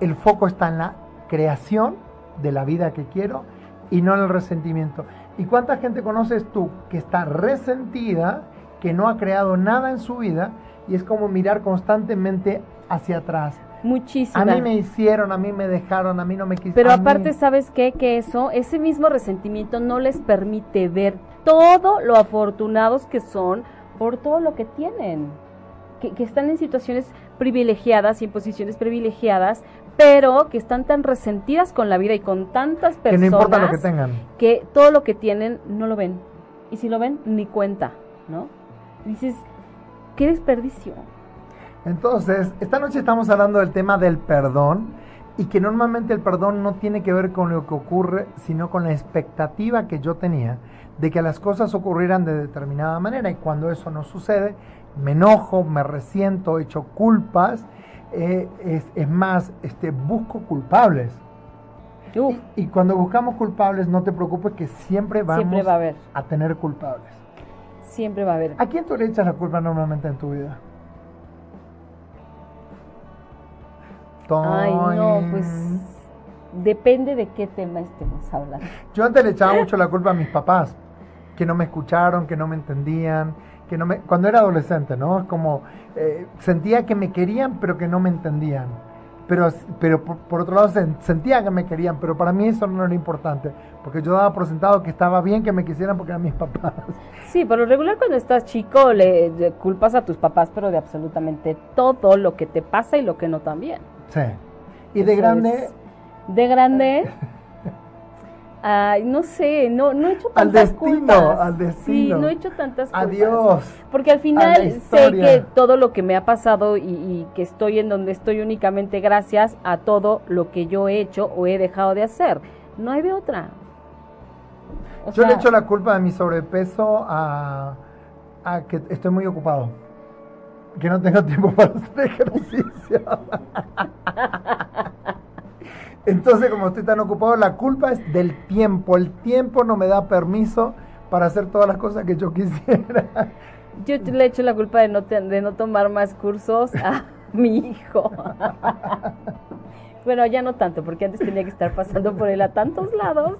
El foco está en la creación de la vida que quiero y no en el resentimiento. ¿Y cuánta gente conoces tú que está resentida, que no ha creado nada en su vida y es como mirar constantemente hacia atrás? Muchísima. A mí me hicieron, a mí me dejaron, a mí no me quisieron. Pero aparte, ¿sabes qué? Que eso, ese mismo resentimiento no les permite ver todo lo afortunados que son por todo lo que tienen. Que, que están en situaciones privilegiadas y en posiciones privilegiadas, pero que están tan resentidas con la vida y con tantas que personas no importa lo que tengan. que todo lo que tienen no lo ven. Y si lo ven, ni cuenta, ¿no? Dices, qué desperdicio. Entonces, esta noche estamos hablando del tema del perdón y que normalmente el perdón no tiene que ver con lo que ocurre, sino con la expectativa que yo tenía de que las cosas ocurrieran de determinada manera y cuando eso no sucede, me enojo, me resiento, echo culpas, eh, es, es más, este, busco culpables. Uf, Y, y cuando buscamos culpables, no te preocupes que siempre vamos siempre va a haber, a tener culpables. siempre va a haber. ¿A quién tú le echas la culpa normalmente en tu vida? Ay, no, pues depende de qué tema estemos hablando. Yo antes le echaba mucho la culpa a mis papás, que no me escucharon, que no me entendían, que no me... Cuando era adolescente, ¿no? Es como, eh, sentía que me querían, pero que no me entendían. Pero, pero por, por otro lado sen- sentía que me querían, pero para mí eso no era importante, porque yo daba por sentado que estaba bien que me quisieran porque eran mis papás. Sí, por lo regular cuando estás chico le, le culpas a tus papás, pero de absolutamente todo lo que te pasa y lo que no también. Sí. Y de grande. De grande, ay, no sé, no, no he hecho Al tantas destino, culpas. al Sí, destino. no he hecho tantas culpas. adiós. Porque al final sé que todo lo que me ha pasado y, y que estoy en donde estoy únicamente gracias a todo lo que yo he hecho o he dejado de hacer. No hay de otra. O Yo le sea, echo la culpa de mi sobrepeso a, a que estoy muy ocupado. Que no tengo tiempo para hacer ejercicio. Entonces, como estoy tan ocupado, la culpa es del tiempo. El tiempo no me da permiso para hacer todas las cosas que yo quisiera. Yo le echo la culpa de no, te- de no tomar más cursos a mi hijo. bueno, ya no tanto, porque antes tenía que estar pasando por él a tantos lados.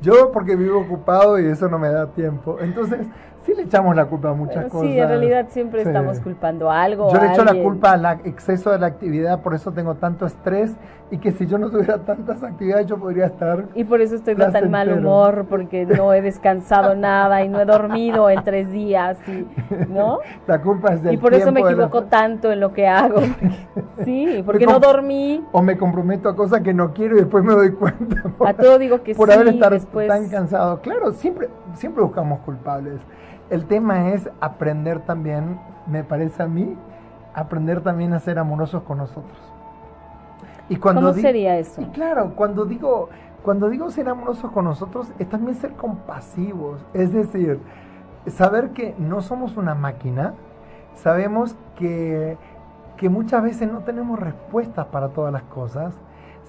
Yo porque vivo ocupado y eso no me da tiempo. Entonces, sí le echamos la culpa a muchas cosas. sí, en realidad siempre Sí. estamos culpando a algo. Yo le a echo la alguien. culpa al exceso de la actividad, por eso tengo tanto estrés y que si yo no tuviera tantas actividades yo podría estar... Y por eso estoy de tan mal humor, porque no he descansado nada y no he dormido en tres días, y, ¿no? La culpa es del Y por eso me la- equivoco tanto en lo que hago. porque- sí, porque no dormí. O me comprometo a cosas que no quiero y después me doy cuenta. por- A todo digo que por sí, haber estado después- tan cansado. Claro, siempre, siempre buscamos culpables. El tema es aprender también, me parece a mí, aprender también a ser amorosos con nosotros. Y cuando ¿Cómo sería eso? Y claro, cuando digo, cuando digo ser amorosos con nosotros, es también ser compasivos. Es decir, saber que no somos una máquina, sabemos que, que muchas veces no tenemos respuestas para todas las cosas,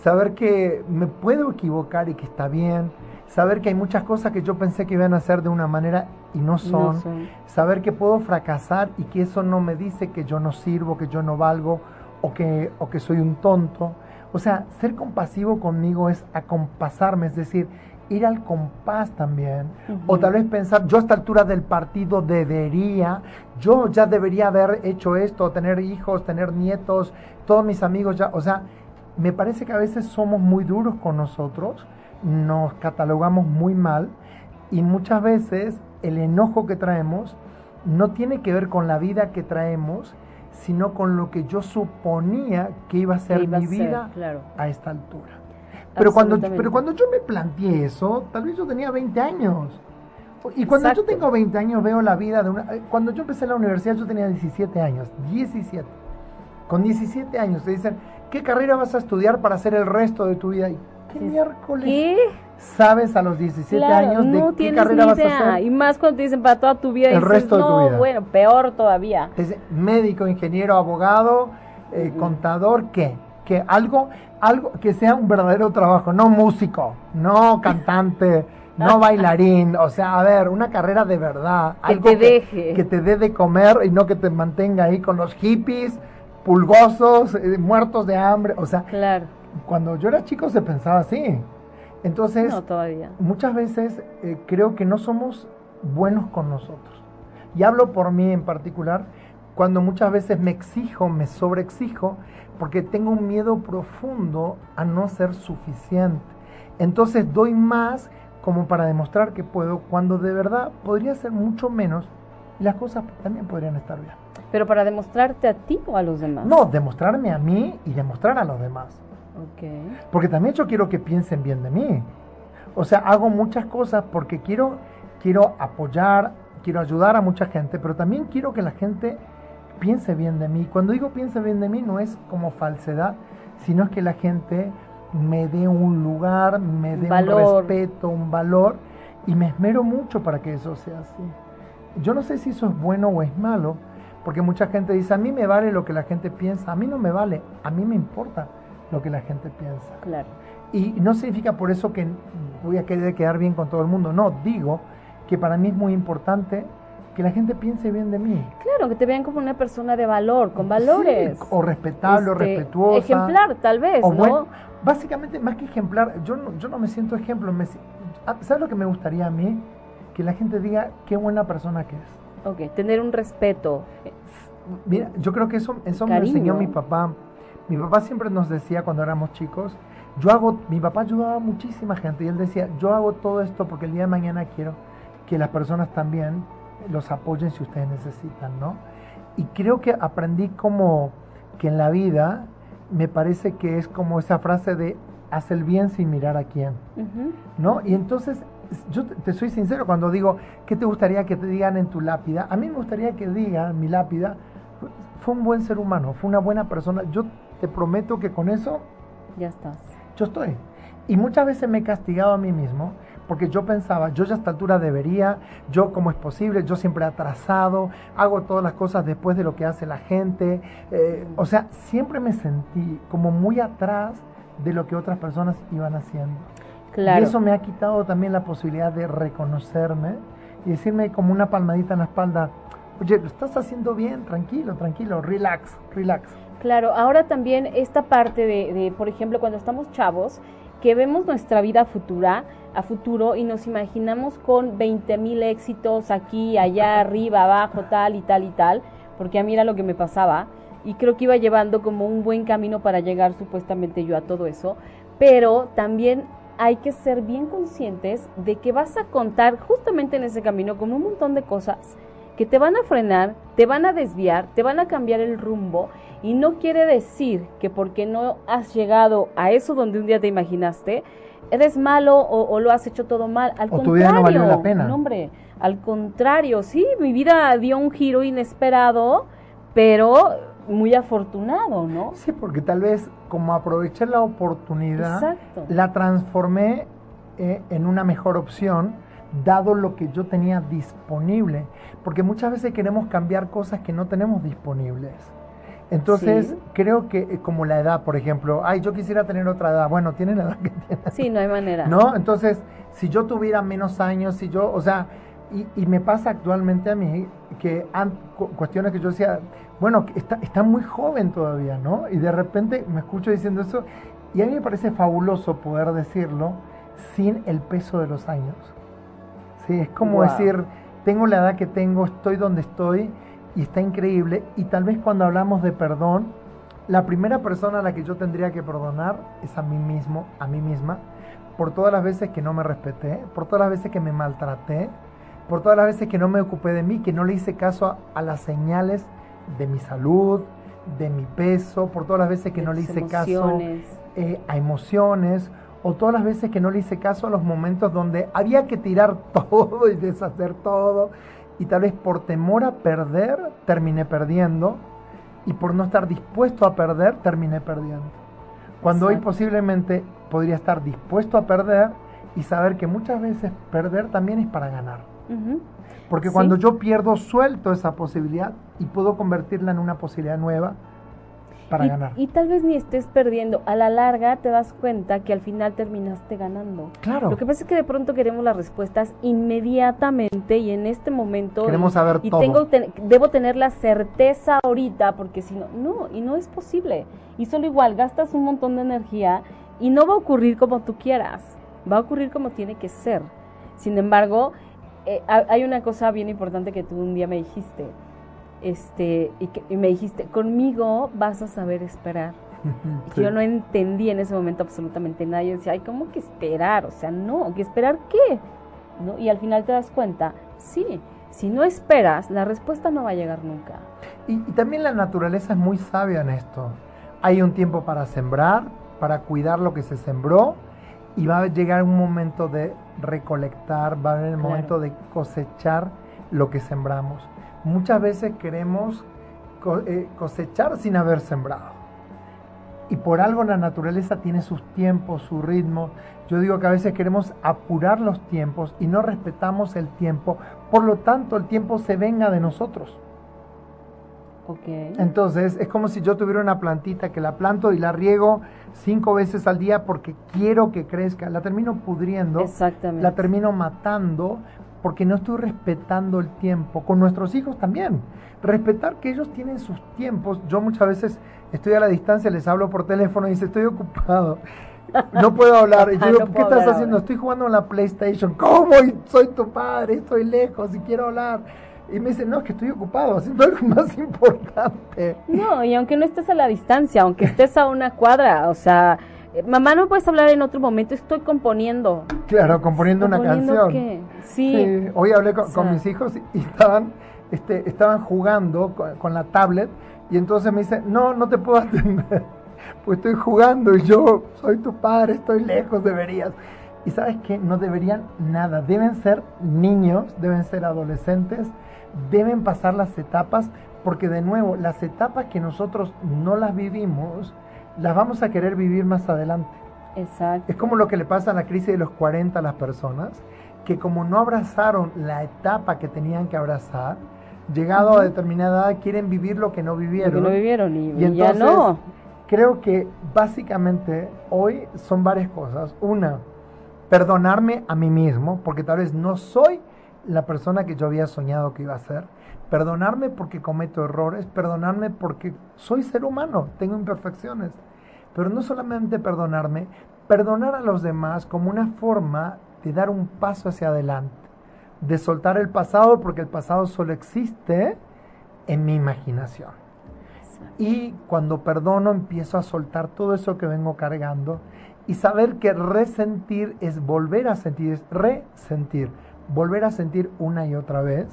saber que me puedo equivocar y que está bien, saber que hay muchas cosas que yo pensé que iban a ser de una manera y no son, No son. saber que puedo fracasar y que eso no me dice que yo no sirvo, que yo no valgo o que, o que soy un tonto. O sea, ser compasivo conmigo es acompasarme, es decir, ir al compás también. O tal vez pensar, yo a esta altura del partido debería, yo ya debería haber hecho esto, tener hijos, tener nietos, todos mis amigos ya, o sea, me parece que a veces somos muy duros con nosotros, nos catalogamos muy mal y muchas veces el enojo que traemos no tiene que ver con la vida que traemos, sino con lo que yo suponía que iba a ser a mi ser, vida claro. a esta altura. Pero cuando, pero cuando yo me planteé eso, tal vez yo tenía 20 años. Y cuando Exacto. yo tengo 20 años veo la vida de una... eh, Cuando yo empecé la universidad yo tenía 17 años, 17. Con 17 años te dicen, ¿qué carrera vas a estudiar para hacer el resto de tu vida? ¿Y ¿Qué miércoles ¿Qué? sabes a los 17 Claro, años de no qué carrera vas a hacer? Y más cuando te dicen para toda tu vida. El dices, resto de tu no, vida. bueno, peor todavía. Dicen, médico, ingeniero, abogado, eh, contador, ¿qué? Que algo, algo que sea un verdadero trabajo, no músico, no cantante, no bailarín, o sea, a ver, una carrera de verdad, Que algo te deje. que te dé de comer y no que te mantenga ahí con los hippies pulgosos, eh, muertos de hambre, o sea, Claro. cuando yo era chico se pensaba así. Entonces, No, todavía. muchas veces eh, creo que no somos buenos con nosotros. Y hablo por mí en particular, cuando muchas veces me exijo, me sobreexijo, porque tengo un miedo profundo a no ser suficiente. Entonces doy más como para demostrar que puedo, cuando de verdad podría ser mucho menos y las cosas también podrían estar bien. Pero para demostrarte a ti o a los demás. No, demostrarme a mí y demostrar a los demás. Ok. Porque también yo quiero que piensen bien de mí. O sea, hago muchas cosas porque quiero, quiero apoyar, quiero ayudar a mucha gente, pero también quiero que la gente piense bien de mí. Cuando digo piense bien de mí no es como falsedad, sino es que la gente me dé un lugar, me dé un Valor. respeto, un valor, y me esmero mucho para que eso sea así. Yo no sé si eso es bueno o es malo, porque mucha gente dice, a mí me vale lo que la gente piensa, a mí no me vale, a mí me importa lo que la gente piensa. Claro. Y no significa por eso que voy a querer quedar bien con todo el mundo, no, digo que para mí es muy importante que la gente piense bien de mí. Claro, que te vean como una persona de valor, con valores. Sí, o respetable, o Este, respetuosa. Ejemplar, tal vez, o ¿no? buen- básicamente, más que ejemplar, yo no, yo no me siento ejemplo. Me, ah, ¿Sabes lo que me gustaría a mí? Que la gente diga qué buena persona que es. Ok, tener un respeto. Mira, yo creo que eso, eso me enseñó mi papá. Mi papá siempre nos decía cuando éramos chicos, yo hago, mi papá ayudaba a muchísima gente y él decía, yo hago todo esto porque el día de mañana quiero que las personas también los apoyen si ustedes necesitan, ¿no? Y creo que aprendí como que en la vida me parece que es como esa frase de haz el bien sin mirar a quién. Ujú. ¿no? Y entonces, yo te, te soy sincero cuando digo, ¿qué te gustaría que te digan en tu lápida? A mí me gustaría que digan mi lápida, fue un buen ser humano, fue una buena persona. Yo te prometo que con eso Ya estás. yo estoy. Y muchas veces me he castigado a mí mismo porque yo pensaba, yo ya a esta altura debería, yo como es posible, yo siempre atrasado, hago todas las cosas después de lo que hace la gente. eh, o sea, siempre me sentí como muy atrás de lo que otras personas iban haciendo. Claro. Y eso me ha quitado también la posibilidad de reconocerme y decirme como una palmadita en la espalda, oye, lo estás haciendo bien, tranquilo, tranquilo, relax, relax. Claro, ahora también esta parte de, de, por ejemplo, cuando estamos chavos, que vemos nuestra vida futura, a futuro y nos imaginamos con 20 mil éxitos aquí, allá, arriba, abajo, tal y tal y tal, porque a mí era lo que me pasaba y creo que iba llevando como un buen camino para llegar supuestamente yo a todo eso, pero también hay que ser bien conscientes de que vas a contar justamente en ese camino con un montón de cosas que te van a frenar, te van a desviar, te van a cambiar el rumbo y no quiere decir que porque no has llegado a eso donde un día te imaginaste, eres malo o, o lo has hecho todo mal. Al O tu vida contrario, no valió la pena. no, hombre, al contrario, sí, mi vida dio un giro inesperado, pero muy afortunado, ¿no? Sí, porque tal vez como aproveché la oportunidad, Exacto. la transformé eh, en una mejor opción, dado lo que yo tenía disponible. Porque muchas veces queremos cambiar cosas que no tenemos disponibles. Entonces, Sí. creo que eh, como la edad, por ejemplo, ay, yo quisiera tener otra edad. Bueno, tiene la edad que tiene. Sí, no hay manera. ¿No? Entonces, si yo tuviera menos años, si yo, o sea, y, y me pasa actualmente a mí que cuestiones que yo decía, bueno, está, está muy joven todavía, ¿no? Y de repente me escucho diciendo eso y a mí me parece fabuloso poder decirlo sin el peso de los años. Sí, es como Wow. decir, tengo la edad que tengo, estoy donde estoy y está increíble. Y tal vez cuando hablamos de perdón, la primera persona a la que yo tendría que perdonar es a mí mismo, a mí misma, por todas las veces que no me respeté, por todas las veces que me maltraté, por todas las veces que no me ocupé de mí, que no le hice caso a, a las señales de mi salud, de mi peso, por todas las veces que De no le hice caso eh, a emociones, o todas las veces que no le hice caso a los momentos donde había que tirar todo y deshacer todo, y tal vez por temor a perder terminé perdiendo, y por no estar dispuesto a perder terminé perdiendo. Cuando hoy posiblemente podría estar dispuesto a perder y saber que muchas veces perder también es para ganar. Porque Sí. cuando yo pierdo, suelto esa posibilidad y puedo convertirla en una posibilidad nueva para y, ganar. y tal vez ni estés perdiendo. A la larga te das cuenta que al final terminaste ganando. claro. Lo que pasa es que de pronto queremos las respuestas inmediatamente y en este momento. Queremos saber y todo. tengo ten- debo tener la certeza ahorita porque si no, no, y no es posible. Y solo igual gastas un montón de energía y no va a ocurrir como tú quieras. Va a ocurrir como tiene que ser. Sin embargo, eh, ha- hay una cosa bien importante que tú un día me dijiste. Este, y, que, y me dijiste, conmigo vas a saber esperar. Sí. Yo no entendí en ese momento absolutamente nada. Yo decía, ay, ¿cómo que esperar? O sea, no, ¿que esperar qué? ¿No? Y al final te das cuenta, sí, si no esperas, la respuesta no va a llegar nunca. Y, y también la naturaleza es muy sabia en esto. Hay un tiempo para sembrar, para cuidar lo que se sembró, y va a llegar un momento de recolectar, va a haber el Claro. momento de cosechar lo que sembramos. Muchas veces queremos eh, cosechar sin haber sembrado. Y por algo la naturaleza tiene sus tiempos, su ritmo. Yo digo que a veces queremos apurar los tiempos y no respetamos el tiempo. Por lo tanto, el tiempo se venga de nosotros. Entonces, es como si yo tuviera una plantita que la planto y la riego cinco veces al día porque quiero que crezca. La termino pudriendo, Exactamente. la termino matando porque no estoy respetando el tiempo. Con nuestros hijos también. Respetar que ellos tienen sus tiempos. Yo muchas veces estoy a la distancia, les hablo por teléfono y dice, estoy ocupado. No puedo hablar. Y yo digo, ¿qué estás haciendo? ahora". Estoy jugando en la PlayStation. ¿Cómo? Soy tu padre, estoy lejos y quiero hablar. Y me dice, no, es que estoy ocupado haciendo algo más importante. No, y aunque no estés a la distancia, aunque estés a una cuadra, o sea, eh, mamá, ¿no puedes hablar en otro momento? Estoy componiendo. Claro, componiendo una ¿Componiendo canción. qué? Sí. Sí, Hoy hablé con, O con sea. mis hijos y estaban, este, estaban jugando con, con la tablet y entonces me dice, no, no te puedo atender, pues estoy jugando y yo soy tu padre, estoy lejos, deberías. Y sabes que no deberían nada, deben ser niños, deben ser adolescentes, deben pasar las etapas, porque de nuevo, las etapas que nosotros no las vivimos, las vamos a querer vivir más adelante. Exacto. Es como lo que le pasa a la crisis de los 40 a las personas, que como no abrazaron la etapa que tenían que abrazar, llegado a determinada edad quieren vivir lo que no Lo que vivieron. no vivieron y, Y y ya entonces, no. Creo que básicamente hoy son varias cosas. Una, perdonarme a mí mismo, porque tal vez no soy la persona que yo había soñado que iba a ser. Perdonarme porque cometo errores, perdonarme porque soy ser humano, tengo imperfecciones. Pero no solamente perdonarme, perdonar a los demás como una forma de dar un paso hacia adelante, de soltar el pasado porque el pasado solo existe en mi imaginación. Y cuando perdono empiezo a soltar todo eso que vengo cargando y saber que resentir es volver a sentir, es resentir, volver a sentir una y otra vez.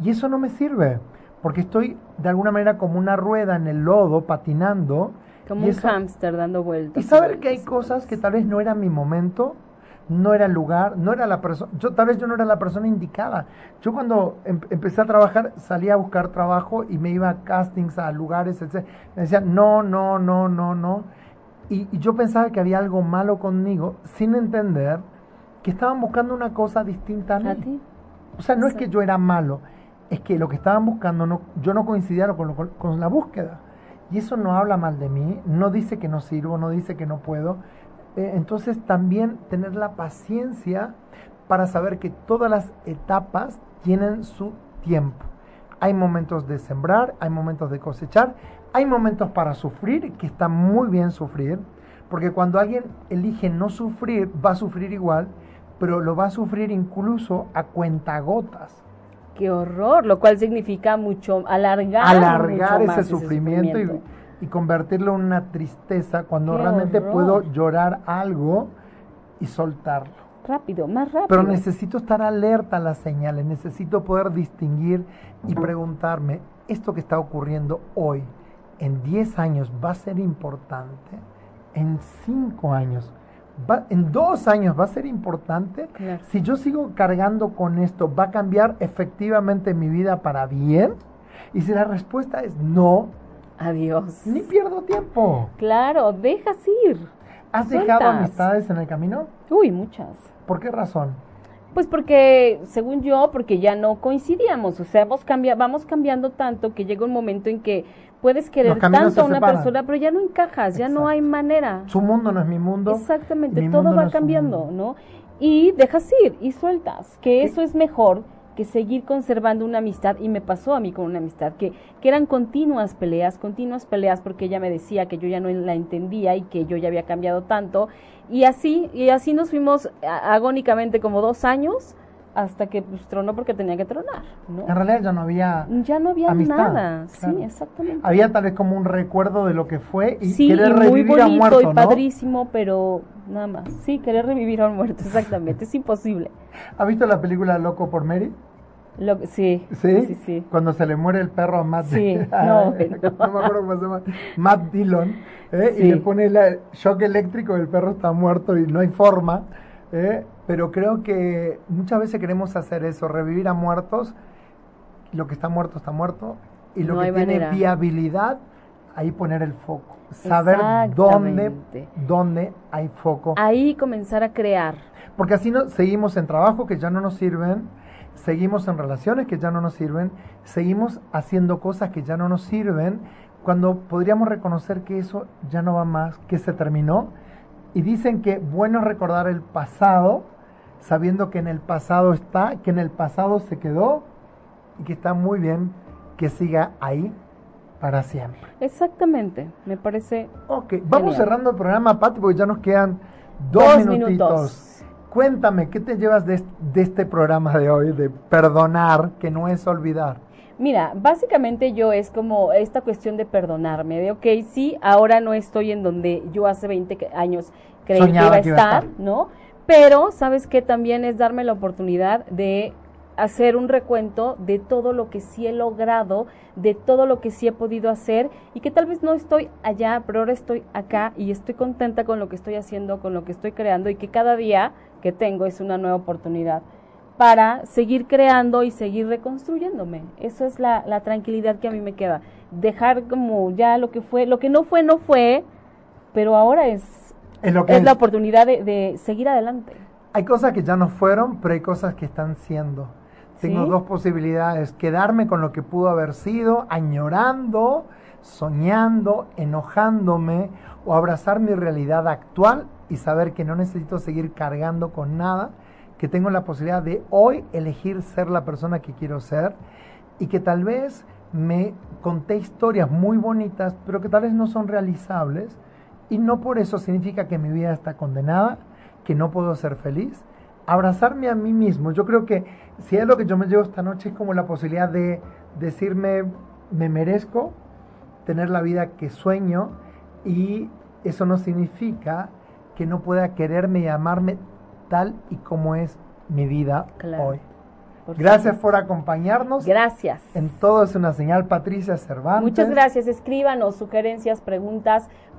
Y eso no me sirve, porque estoy de alguna manera como una rueda en el lodo patinando. Como y un eso- hámster dando vueltas. y saber que hay cosas que tal vez no era mi momento, no era el lugar, no era la persona, yo tal vez yo no era la persona indicada. Yo cuando em- empecé a trabajar salía a buscar trabajo y me iba a castings, a lugares, etc. Me decían, no, no, no, no, no. Y, y yo pensaba que había algo malo conmigo sin entender que estaban buscando una cosa distinta a mí. ¿A ti? O sea, no es que yo era malo, es que lo que estaban buscando, no, yo no coincidía con, lo- con la búsqueda. y eso no habla mal de mí, no dice que no sirvo, no dice que no puedo. Eh, entonces también tener la paciencia para saber que todas las etapas tienen su tiempo. Hay momentos de sembrar, hay momentos de cosechar, hay momentos para sufrir, que está muy bien sufrir, porque cuando alguien elige no sufrir, va a sufrir igual, pero lo va a sufrir incluso a cuentagotas. Qué horror, lo cual significa mucho alargar, alargar mucho más ese sufrimiento, Y, y convertirlo en una tristeza cuando Qué realmente horror. puedo llorar algo y soltarlo. rápido, más rápido. Pero necesito estar alerta a las señales, necesito poder distinguir y preguntarme, ¿esto que está ocurriendo hoy, en 10 años, va a ser importante? ¿En 5 años? Va, ¿En 2 años va a ser importante? Claro. Si yo sigo cargando con esto, ¿va a cambiar efectivamente mi vida para bien? Y si la respuesta es no, Adiós. ni pierdo tiempo. Claro, dejas ir. ¿Has dejado amistades en el camino? Uy, muchas. ¿Por qué razón? Pues porque, según yo, porque ya no coincidíamos, o sea, vamos cambiando tanto que llega un momento en que puedes querer tanto a una separan. persona, pero ya no encajas, ya no hay manera. Su mundo no es mi mundo. Exactamente, mi todo mundo va no cambiando. ¿no? Y dejas ir y sueltas, que eso es mejor que seguir conservando una amistad, y me pasó a mí con una amistad, que, que eran continuas peleas, continuas peleas, porque ella me decía que yo ya no la entendía y que yo ya había cambiado tanto, y así, y así nos fuimos agónicamente como dos años, hasta que pues, tronó porque tenía que tronar, ¿no? En realidad ya no había... Ya no había Amistad, nada, claro. sí, exactamente. Había tal vez como un recuerdo de lo que fue y sí, querer y muy revivir bonito a muerto, y ¿no? padrísimo, pero nada más. Sí, querer revivir a un muerto, exactamente, es imposible. ¿Ha visto la película Loco por Mary? Lo, sí, ¿Sí? sí, sí. Cuando se le muere el perro a Matt Sí, no, no, me acuerdo cómo se llama. Matt Dillon. ¿eh? Sí. Y le pone el shock eléctrico, el perro está muerto y no hay forma. ¿eh? Pero creo que muchas veces queremos hacer eso, revivir a muertos. Lo que está muerto está muerto. Y lo No que tiene manera. viabilidad, ahí poner el foco. Saber dónde, dónde hay foco. Ahí comenzar a crear. Porque así no, seguimos en trabajo que ya no nos sirven, seguimos en relaciones que ya no nos sirven, seguimos haciendo cosas que ya no nos sirven, cuando podríamos reconocer que eso ya no va más, que se terminó. Y dicen que bueno es recordar el pasado, sabiendo que en el pasado está, que en el pasado se quedó y que está muy bien que siga ahí para siempre. Exactamente, me parece Ok, vamos cerrando el programa, Pati, porque ya nos quedan dos, dos minutitos. minutos. Cuéntame, ¿qué te llevas de, est- de este programa de hoy, de perdonar, que no es olvidar? Mira, básicamente yo es como esta cuestión de perdonarme, de ok, sí, ahora no estoy en donde yo hace 20 que- años creí que que iba a iba a estar. ¿no? Pero, ¿sabes qué? También es darme la oportunidad de hacer un recuento de todo lo que sí he logrado, de todo lo que sí he podido hacer y que tal vez no estoy allá, pero ahora estoy acá y estoy contenta con lo que estoy haciendo, con lo que estoy creando y que cada día que tengo es una nueva oportunidad para seguir creando y seguir reconstruyéndome. Eso es la, la tranquilidad que a mí me queda. Dejar como ya lo que fue, lo que no fue, no fue, pero ahora es, Es lo que es es. la oportunidad de, de seguir adelante. Hay cosas que ya no fueron, pero hay cosas que están siendo. Tengo ¿Sí? dos posibilidades, quedarme con lo que pudo haber sido, añorando, soñando, enojándome, o abrazar mi realidad actual y saber que no necesito seguir cargando con nada, que tengo la posibilidad de hoy elegir ser la persona que quiero ser y que tal vez me conté historias muy bonitas, pero que tal vez no son realizables y no por eso significa que mi vida está condenada, que no puedo ser feliz. Abrazarme a mí mismo. Yo creo que si es lo que yo me llevo esta noche es como la posibilidad de decirme me merezco tener la vida que sueño y eso no significa que no pueda quererme y amarme tal y como es mi vida Claro. hoy. Por Gracias por acompañarnos. Gracias. En todo es una señal, Patricia Cervantes. Muchas gracias. Escríbanos sugerencias, preguntas,